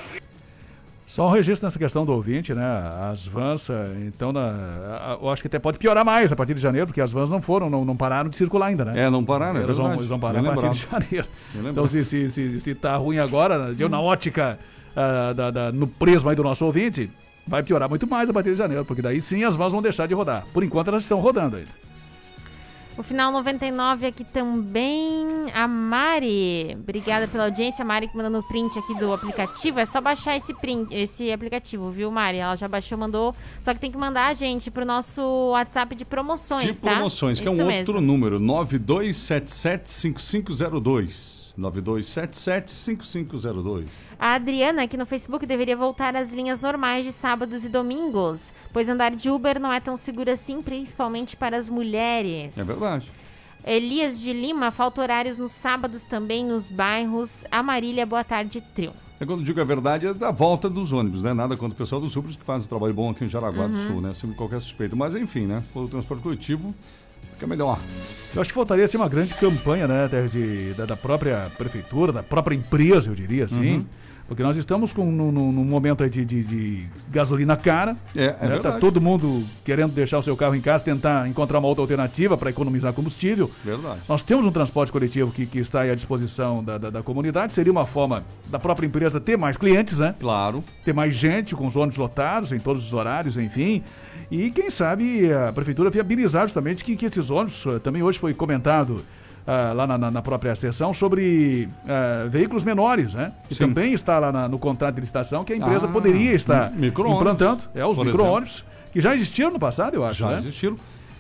Só um registro nessa questão do ouvinte, né? As vans, eh, então, na, a- eu acho que até pode piorar mais a partir de janeiro, porque as vans não foram, não, não pararam de circular ainda, né? É, não pararam, é eles, vão, verdade. eles vão parar Bem a partir de janeiro. Então, se, se, se, se tá ruim agora, deu na ótica, ah, da, da- no prisma aí do nosso ouvinte, vai piorar muito mais a partir de janeiro, porque daí sim as vans vão deixar de rodar. Por enquanto elas estão rodando ainda. O final 99 aqui também, a Mari. Obrigada pela audiência, Mari, que mandando o print aqui do aplicativo. É só baixar esse print, esse aplicativo, viu, Mari? Ela já baixou, mandou. Só que tem que mandar a gente pro nosso WhatsApp de promoções, De tá? promoções, que é um Isso outro mesmo. número, 92775502. 92775502. A Adriana, aqui no Facebook, deveria voltar às linhas normais de sábados e domingos, pois andar de Uber não é tão seguro assim, principalmente para as mulheres. É verdade. Elias de Lima, falta horários nos sábados também nos bairros Amarília, Boa Tarde, Trio. É quando digo a verdade, é da volta dos ônibus, né? Nada contra o pessoal dos Supros que faz um trabalho bom aqui em Jaraguá do Uhum. Sul, né? Sempre qualquer suspeito. Mas enfim, né? O transporte coletivo, fica melhor. Eu acho que faltaria assim, uma grande campanha né, de, da, da própria prefeitura, da própria empresa, eu diria assim. Uhum. Porque nós estamos com, num, num- momento de, de- de gasolina cara. É, é né, Tá todo mundo querendo deixar o seu carro em casa, tentar encontrar uma outra alternativa para economizar combustível. Verdade. Nós temos um transporte coletivo que, que está aí à disposição da, da, da comunidade. Seria uma forma da própria empresa ter mais clientes, né? Claro. Ter mais gente com os ônibus lotados em todos os horários, enfim. E quem sabe a prefeitura viabilizar justamente que, que esses ônibus, eh, também hoje foi comentado ah, lá na, na- própria sessão, sobre ah, veículos menores, né? Que Sim. também está lá na- no contrato de licitação que a empresa Ah, poderia estar implantando. É, os micro-ônibus, que já existiram no passado, eu acho, Já né? existiram.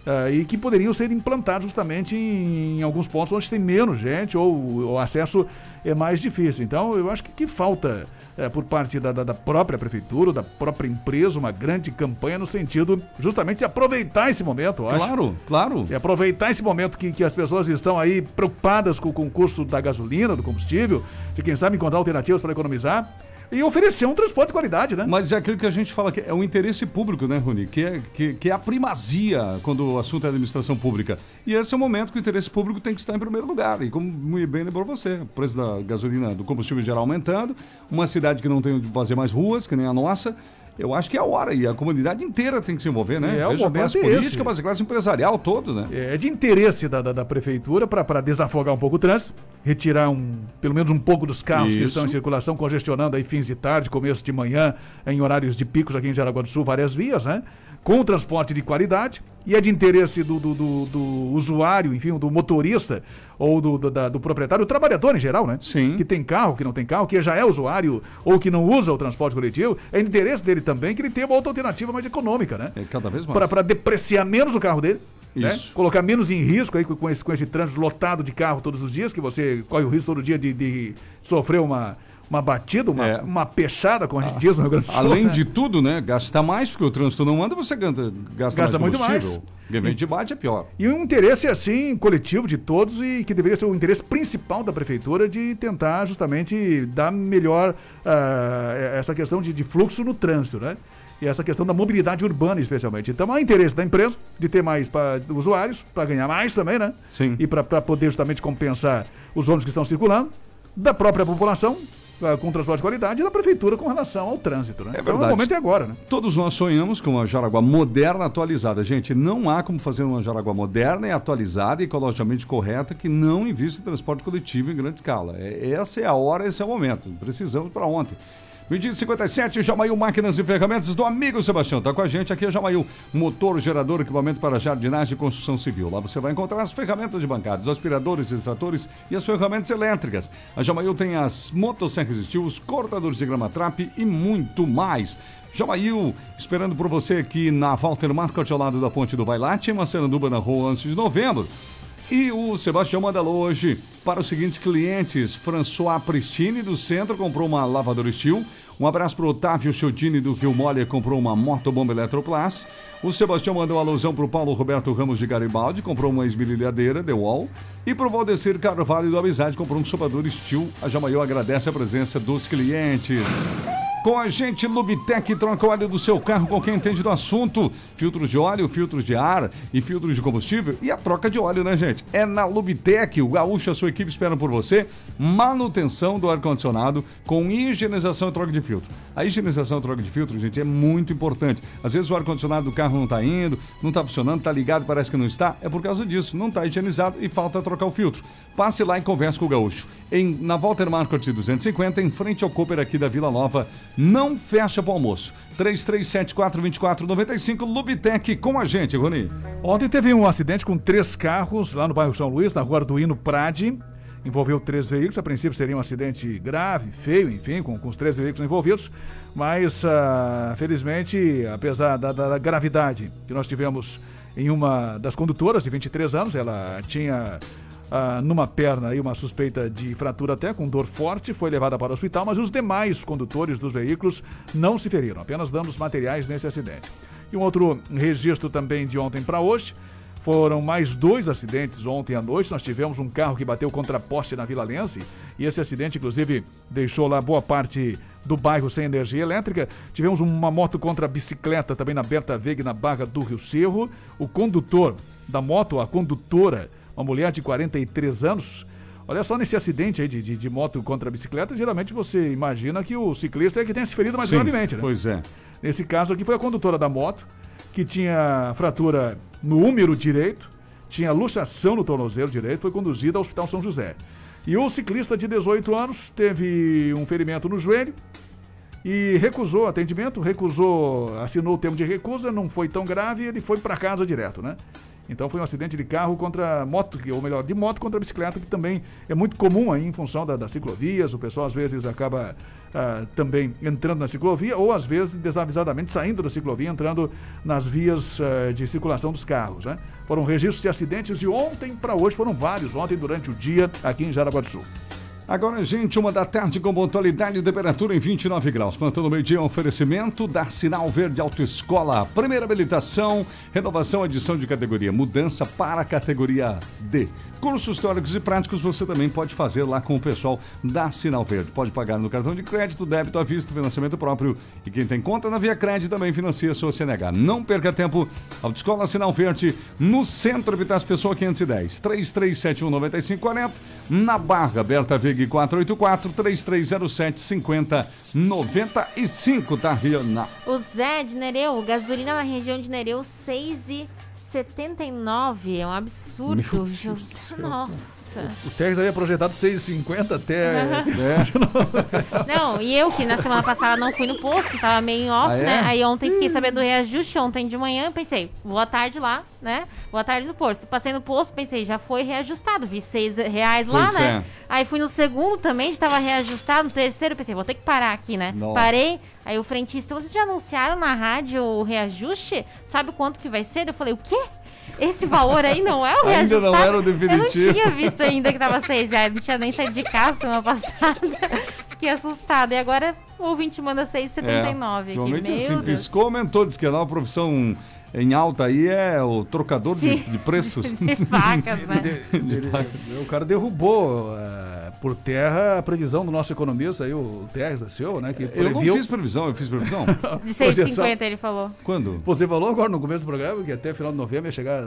Ah, e que poderiam ser implantados justamente em, em alguns pontos onde tem menos gente ou o acesso é mais difícil. Então, eu acho que, que falta eh, por parte da, da- da própria prefeitura, da própria empresa, uma grande campanha no sentido justamente de aproveitar esse momento, eu acho. Claro, claro. E aproveitar esse momento que, que as pessoas estão aí preocupadas com, com o custo da gasolina, do combustível, de quem sabe encontrar alternativas para economizar e oferecer um transporte de qualidade, né? Mas é aquilo que a gente fala que é o interesse público, né, Rony? Que é, que, que é a primazia quando o assunto é administração pública. E esse é o momento que o interesse público tem que estar em primeiro lugar. E como muito bem lembrou você, o preço da gasolina, do combustível geral aumentando, uma cidade que não tem onde fazer mais ruas, que nem a nossa. Eu acho que é a hora e a comunidade inteira tem que se envolver, né? É, o Veja a momento classe é política, esse. mas a classe empresarial todo, né? É de interesse da, da, da prefeitura para desafogar um pouco o trânsito, retirar um, pelo menos um pouco dos carros que Isso. estão em circulação, congestionando aí fins de tarde, começo de manhã, em horários de picos aqui em Jaraguá do Sul, várias vias, né? Com transporte de qualidade e é de interesse do, do, do- do usuário, enfim, do motorista ou do, do, da- do proprietário, do trabalhador em geral, né? Sim. Que tem carro, que não tem carro, que já é usuário ou que não usa o transporte coletivo, é de interesse dele também que ele tenha uma outra alternativa mais econômica, né? É cada vez mais. Para depreciar menos o carro dele. Né? Colocar menos em risco aí com, com esse, com esse trânsito lotado de carro todos os dias, que você corre o risco todo dia de, de sofrer uma, uma batida, uma, uma peixada, como a gente diz no Rio Grande do Sul. É. Além né? de tudo, né? Gasta mais, porque o trânsito não anda, você gasta, gasta, Gasta mais muito mais. vem de bate é pior. E um interesse, assim, coletivo de todos e que deveria ser o interesse principal da prefeitura de tentar justamente dar melhor ah, essa questão de, de fluxo no trânsito, né? E essa questão da mobilidade urbana, especialmente. Então, há interesse da empresa de ter mais pra, usuários, para ganhar mais também, né? Sim. E para poder justamente compensar os ônibus que estão circulando, da própria população com transporte de qualidade e da prefeitura com relação ao trânsito, né? É Então, verdade. o momento é agora, né? Todos nós sonhamos com uma Jaraguá moderna, atualizada. Gente, não há como fazer uma Jaraguá moderna e atualizada e ecologicamente correta que não invista em transporte coletivo em grande escala. É- essa é a hora, esse é o momento. Precisamos para ontem. Meio 57, Jamail Máquinas e Ferramentas do amigo Sebastião. Tá com a gente aqui, é Jamail. Motor, gerador, equipamento para jardinagem e construção civil. Lá você vai encontrar as ferramentas de bancada, os aspiradores, extratores e as ferramentas elétricas. A Jamail tem as motosserras estilos, cortadores de grama trap e muito mais. Jamail, esperando por você aqui na Walter Market, ao lado da Ponte do Bailate, em Massaranduba, na rua 11 de novembro. E o Sebastião manda hoje para os seguintes clientes. François Pristine, do Centro, comprou uma lavadora Steel. Um abraço para o Otávio Chiodini, do Rio Mole, comprou uma motobomba Eletroplas. O Sebastião mandou alusão para o Paulo Roberto Ramos de Garibaldi, comprou uma esmerilhadeira, The Wall. E para o Valdecir Carvalho do Amizade, comprou um sopador Steel. A Jamaiô agradece a presença dos clientes. Com a gente, Lubitec troca o óleo do seu carro com quem entende do assunto. Filtros de óleo, filtros de ar e filtros de combustível. E a troca de óleo, né, gente? É na Lubitec. O Gaúcho e a sua equipe esperam por você. Manutenção do ar-condicionado com higienização e troca de filtro. A higienização e troca de filtro, gente, é muito importante. Às vezes o ar-condicionado do carro não está indo, não está funcionando, está ligado, parece que não está. É por causa disso. Não está higienizado e falta trocar o filtro. Passe lá e converse com o Gaúcho. Em, na Walter Market 250, em frente ao Cooper aqui da Vila Nova. Não fecha para o almoço. 3374-2495, Lubitec com a gente, Rony. Ontem teve um acidente com três carros lá no bairro São Luís, na rua Arduino Prade. Envolveu três veículos. A princípio seria um acidente grave, feio, enfim, com, com os três veículos envolvidos. Mas, ah, felizmente, apesar da, da- da gravidade que nós tivemos em uma das condutoras de 23 anos, ela tinha ah, numa perna aí uma suspeita de fratura até com dor forte, foi levada para o hospital, mas os demais condutores dos veículos não se feriram, apenas danos materiais nesse acidente. E um outro registro também de ontem para hoje. Foram mais dois acidentes ontem à noite. Nós tivemos um carro que bateu contra poste na Vila Lense. E esse acidente, inclusive, deixou lá boa parte do bairro sem energia elétrica. Tivemos uma moto contra a bicicleta também na Berta Veiga, na Barra do Rio Cerro. O condutor da moto, a condutora, uma mulher de 43 anos. Olha só nesse acidente aí de, de, de moto contra a bicicleta, geralmente você imagina que o ciclista é que tenha se ferido mais Sim, gravemente, né? Pois é. Nesse caso aqui foi a condutora da moto, que tinha fratura no úmero direito, tinha luxação no tornozelo direito, foi conduzida ao Hospital São José. E o ciclista de 18 anos teve um ferimento no joelho e recusou atendimento, recusou, assinou o termo de recusa, não foi tão grave, ele foi para casa direto, né? Então foi um acidente de carro contra moto, ou melhor, de moto contra bicicleta, que também é muito comum aí em função da- das ciclovias. O pessoal às vezes acaba ah, também entrando na ciclovia, ou às vezes desavisadamente saindo da ciclovia, entrando nas vias ah, de circulação dos carros. Né? Foram registros de acidentes de ontem para hoje, foram vários, ontem durante o dia aqui em Jaraguá do Sul. Agora, gente, uma da tarde com pontualidade temperatura em 29 graus. Plantando meio-dia, oferecimento da Sinal Verde Autoescola. Primeira habilitação, renovação, adição de categoria, mudança para a categoria D. Cursos teóricos e práticos você também pode fazer lá com o pessoal da Sinal Verde. Pode pagar no cartão de crédito, débito à vista, financiamento próprio. E quem tem conta na Via Crédito também financia sua CNH. Não perca tempo. Autoescola Sinal Verde, no centro, Evitas Pessoa 510, 3371 9540. Na Barra, Berta Veg 484 3307 5095, tá, Rihanna? O Zé de Nereu, gasolina na região de Nereu, 6,79. É um absurdo. Céu. Nossa. O Tex é projetado 6,50 até. Não, e eu que na semana passada não fui no posto, tava meio em off, Ah, é? né? Aí ontem fiquei sabendo do reajuste, ontem de manhã pensei, boa tarde lá, né? Boa tarde no posto. Passei no posto, pensei, já foi reajustado, vi seis reais lá, Pois né? é. Aí fui no segundo também, já tava reajustado, no terceiro, pensei, vou ter que parar aqui, né? Nossa. Parei, aí o frentista, vocês já anunciaram na rádio o reajuste? Sabe quanto que vai ser? Eu falei, o quê? Esse valor aí não é o Ainda reajustado? não era o Eu não definitivo. tinha visto ainda que tava seis reais, não tinha nem saído de casa semana passada. Fiquei assustada. E agora o ouvinte manda 6,79 aqui. Ultimamente, Meu assim, Deus. piscou, aumentou, diz que a nova profissão em alta aí é o trocador de, de preços. De vacas, né? De vacas. O cara derrubou eh, por terra a previsão do nosso economista aí, o Tex da Silva, né? Que Eu não previu- fiz previsão, eu fiz previsão? De Projeção. 6,50 ele falou. Quando? Você falou agora no começo do programa que até final de novembro ia chegar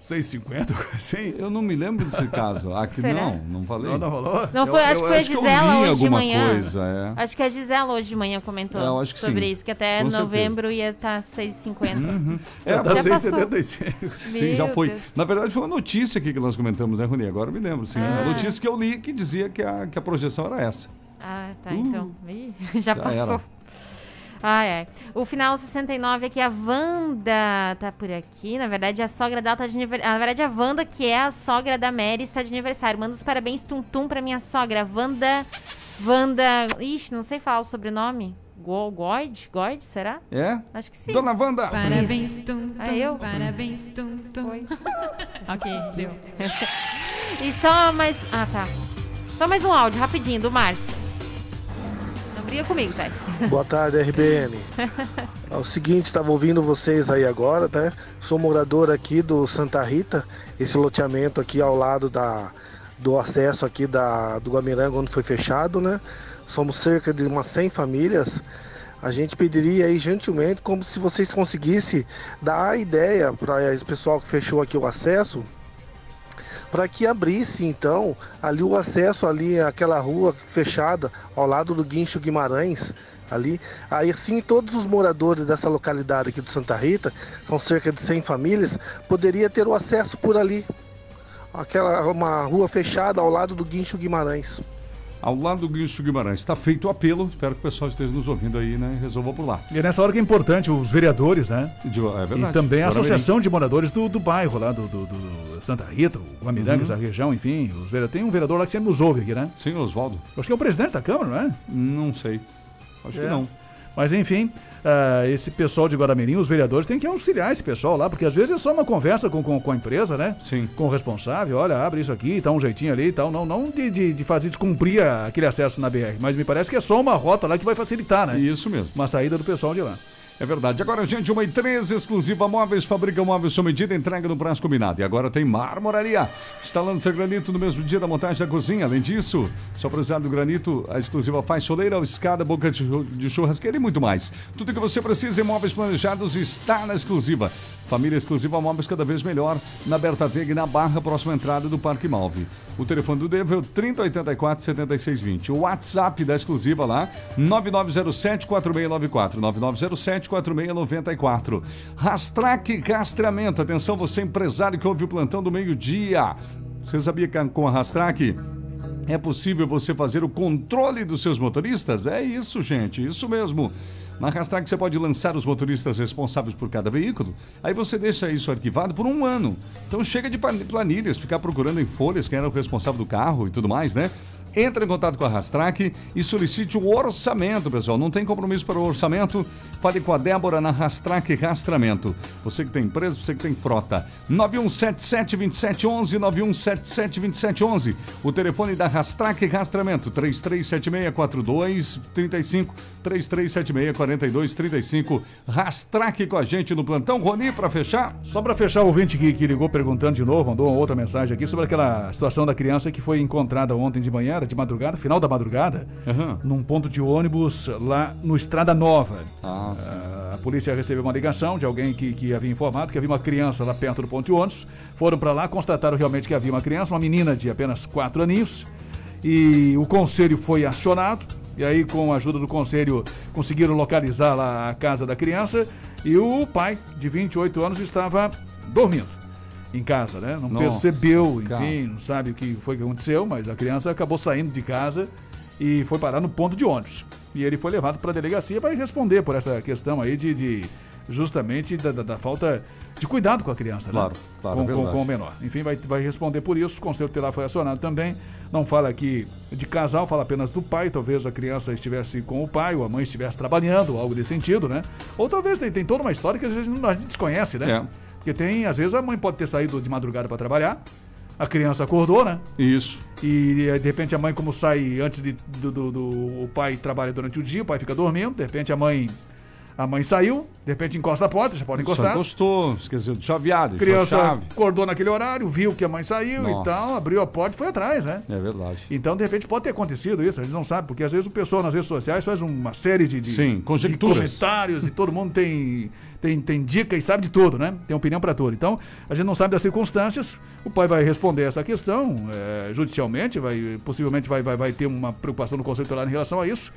6,50, assim. Eu não me lembro desse caso. Aqui Será? não, não falei. Não, não falou? Não foi, acho que foi a eu Gisela hoje de manhã. coisa, é. Acho que a Gisela hoje de manhã comentou É, eu acho que sobre sim. isso, que até Com certeza. novembro ia tá estar 6,50. É, Já tá passou. 6,76. Sim, já foi. Deus. Na verdade, foi uma notícia aqui que nós comentamos, né, Rony? Agora eu me lembro, sim. Ah. A notícia que eu li que dizia que a, que a projeção era essa. Ah, tá, então. Ih, já, já passou. era. Ai, ai. O final 69 aqui, a Wanda tá por aqui. Na verdade, a sogra dela tá de aniversário. Na verdade, a Wanda, que é a sogra da Mary, está de aniversário. Manda os parabéns tum-tum pra minha sogra. Wanda. Wanda. Ixi, não sei falar o sobrenome. Go- Goid? Goid, será? É? Acho que sim. Dona Wanda! Parabéns, tum, tum. Ah, eu? Parabéns, tum, tum. ok, deu. E só mais. Ah, tá. Só mais um áudio, rapidinho, do Márcio. Briga comigo, tá? Boa tarde, RBN. É o seguinte, estava ouvindo vocês aí agora, tá? Sou morador aqui do Santa Rita, esse loteamento aqui ao lado da, do acesso aqui da, do Guamiranga, onde foi fechado, né? Somos cerca de umas 100 famílias. A gente pediria aí gentilmente, como se vocês conseguissem dar a ideia para esse pessoal que fechou aqui o acesso, para que abrisse então ali o acesso ali àquela rua fechada ao lado do Guincho Guimarães ali. Aí assim todos os moradores dessa localidade aqui do Santa Rita são cerca de 100 famílias poderia ter o acesso por ali. Aquela uma rua fechada ao lado do Guincho Guimarães Ao lado do Guincho Guimarães. Está feito o apelo. Espero que o pessoal esteja nos ouvindo aí, né? E resolva por lá. E é nessa hora que é importante os vereadores, né? De- é verdade. E também a associação de moradores do, do bairro lá, do, do- do Santa Rita, o Guamirangues, Uhum. da região, enfim. Os vereadores, tem um vereador lá que sempre nos ouve aqui, né? Sim, Oswaldo. Acho que é o presidente da Câmara, não é? Não sei. Acho É. que não. Mas enfim, ah, esse pessoal de Guaramirim, os vereadores, têm que auxiliar esse pessoal lá, porque às vezes é só uma conversa com, com, com a empresa, né? Sim. Com o responsável, olha, abre isso aqui, tá um jeitinho ali e tal. Não, não de, de, de fazer descumprir aquele acesso na BR, mas me parece que é só uma rota lá que vai facilitar, né? Isso mesmo. Uma saída do pessoal de lá. É verdade. Agora, gente, uma e três exclusiva móveis, fabrica móveis sob medida, entrega no prazo combinado. E agora tem marmoraria, instalando seu granito no mesmo dia da montagem da cozinha. Além disso, só precisar do granito, a exclusiva faz soleira, escada, boca de churrasqueira e muito mais. Tudo que você precisa em móveis planejados está na exclusiva. Família Exclusiva Móveis cada vez melhor, na Berta Vega e na Barra, próxima entrada do Parque Malve. O telefone do Devo é o 3084 7620. O WhatsApp da exclusiva lá, 9907 4694. 9907 4694. Rastrac Castramento. Atenção, você empresário que ouve o plantão do meio-dia. Você sabia que com a Rastrac é possível você fazer o controle dos seus motoristas? É isso, gente, isso mesmo. Na Rastrac você pode lançar os motoristas responsáveis por cada veículo, aí você deixa isso arquivado por um ano. Então chega de plan- planilhas, ficar procurando em folhas quem era o responsável do carro e tudo mais, né? Entre em contato com a Rastrac e solicite o orçamento, pessoal. Não tem compromisso para o orçamento? Fale com a Débora na Rastrac Rastramento. Você que tem empresa, você que tem frota. 91772711, 91772711. O telefone da Rastrac Rastramento, 33764235, 33764235. Rastrac com a gente no plantão. Rony, para fechar? Só para fechar, o ouvinte que, que ligou perguntando de novo, mandou outra mensagem aqui sobre aquela situação da criança que foi encontrada ontem de manhã, era de madrugada, final da madrugada, num ponto de ônibus lá no Estrada Nova. Ah, a polícia recebeu uma ligação de alguém que, que havia informado que havia uma criança lá perto do ponto de ônibus. Foram para lá, constataram realmente que havia uma criança, uma menina de apenas 4 aninhos. E o conselho foi acionado. E aí, com a ajuda do conselho, conseguiram localizar lá a casa da criança. E o pai, de 28 anos, estava dormindo em casa, né? Não Nossa, percebeu, cara. enfim, não sabe o que foi que aconteceu, mas a criança acabou saindo de casa e foi parar no ponto de ônibus. E ele foi levado para a delegacia para responder por essa questão aí de, de- justamente da, da- da falta de cuidado com a criança, né? Claro, claro, com, é com- com o menor. Enfim, vai, vai responder por isso. O conselho tutelar foi acionado também. Não fala aqui de casal, fala apenas do pai. Talvez a criança estivesse com o pai, ou a mãe estivesse trabalhando, algo desse sentido, né? Ou talvez tem, tem toda uma história que a gente, a gente desconhece, né? É. Porque tem, às vezes, a mãe pode ter saído de madrugada para trabalhar, a criança acordou, né? Isso. E eh, de repente a mãe, como sai antes de, do, do- do- O pai trabalha durante o dia, o pai fica dormindo, de repente a mãe. A mãe saiu, de repente encosta a porta, já pode Só encostar. encostou, esqueceu de chaveado, criança chave. acordou naquele horário, viu que a mãe saiu e Nossa. tal, abriu a porta e foi atrás, né? É verdade. Então, de repente, pode ter acontecido isso, a gente não sabe, porque às vezes o pessoal nas redes sociais faz uma série de, de, Sim, de conjecturas. comentários e todo mundo tem, tem, tem dica e sabe de tudo, né? Tem opinião para tudo. Então, a gente não sabe das circunstâncias, o pai vai responder essa questão eh, judicialmente, vai, possivelmente vai, vai, vai ter uma preocupação do Conselho Tutelar em relação a isso,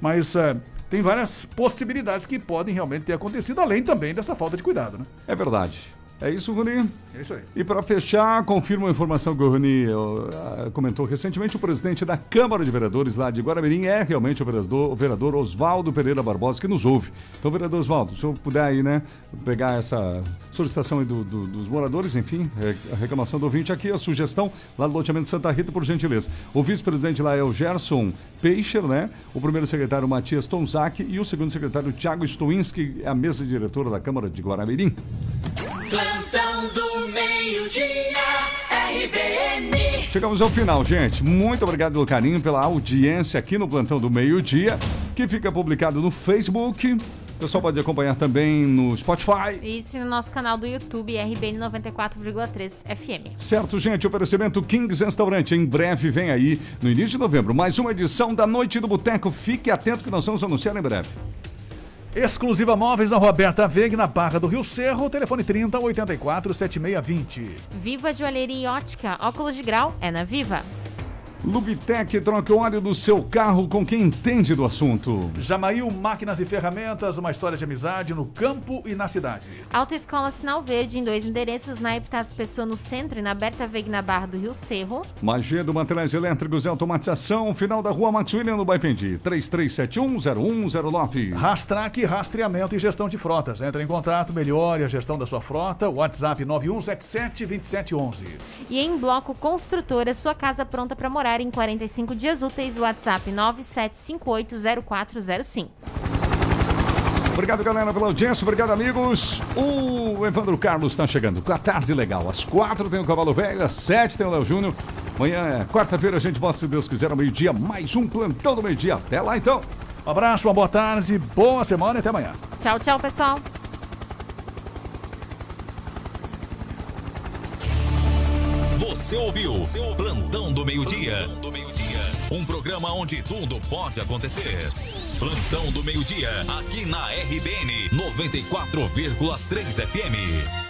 mas eh, tem várias possibilidades que podem realmente ter acontecido, além também dessa falta de cuidado, né? É verdade. É isso, Rony? É isso aí. E para fechar, confirma uma informação que o Rony ah, comentou recentemente. O presidente da Câmara de Vereadores lá de Guaramirim é realmente o vereador, o vereador Oswaldo Pereira Barbosa, que nos ouve. Então, vereador Oswaldo, se senhor puder aí, né, pegar essa solicitação aí do- do- dos moradores, enfim, a reclamação do ouvinte aqui, a sugestão lá do loteamento Santa Rita, por gentileza. O vice-presidente lá é o Gerson Peixer, né? O primeiro secretário Matias Tonzak e o segundo secretário Tiago Stowinski, é a mesa diretora da Câmara de Guaramirim. Plantão do meio-dia, RBN. Chegamos ao final, gente. Muito obrigado pelo carinho, pela audiência aqui no Plantão do Meio-Dia, que fica publicado no Facebook. O pessoal pode acompanhar também no Spotify. Isso no nosso canal do YouTube, RBN 94,3 FM. Certo, gente? Oferecimento Kings Restaurante. Em breve vem aí, no início de novembro, mais uma edição da Noite do Boteco. Fique atento que nós vamos anunciar em breve. Exclusiva Móveis na Roberta Veg, na Barra do Rio Cerro, telefone 30 84 7620. Viva Joalheria e Ótica, óculos de grau é na Viva. Lubitec, troque o óleo do seu carro com quem entende do assunto. Jamail Máquinas e Ferramentas, uma história de amizade no campo e na cidade. Autoescola Sinal Verde em dois endereços, na Epitácio Pessoa no centro e na Berta Veg na Barra do Rio Cerro. Magedo Materiais Elétricos e Automatização, final da rua Max William no Baipendi, 33710109. Rastrac, rastreamento e gestão de frotas. Entre em contato, melhore a gestão da sua frota. WhatsApp 91772711. E em Bloco Construtora, sua casa pronta para morar em 45 dias úteis, WhatsApp 97580405. Obrigado, galera, pela audiência. Obrigado, amigos. O Evandro Carlos está chegando com a tarde legal. Às quatro tem o Cavalo Velho, às sete tem o Léo Júnior. Amanhã é quarta-feira, a gente volta, se Deus quiser, ao meio-dia. Mais um plantão do meio-dia. Até lá, então. Um abraço, uma boa tarde, boa semana e até amanhã. Tchau, tchau, pessoal. Você ouviu Plantão do Meio-Dia. Um programa onde tudo pode acontecer. Plantão do Meio-Dia, aqui na RBN 94,3 FM.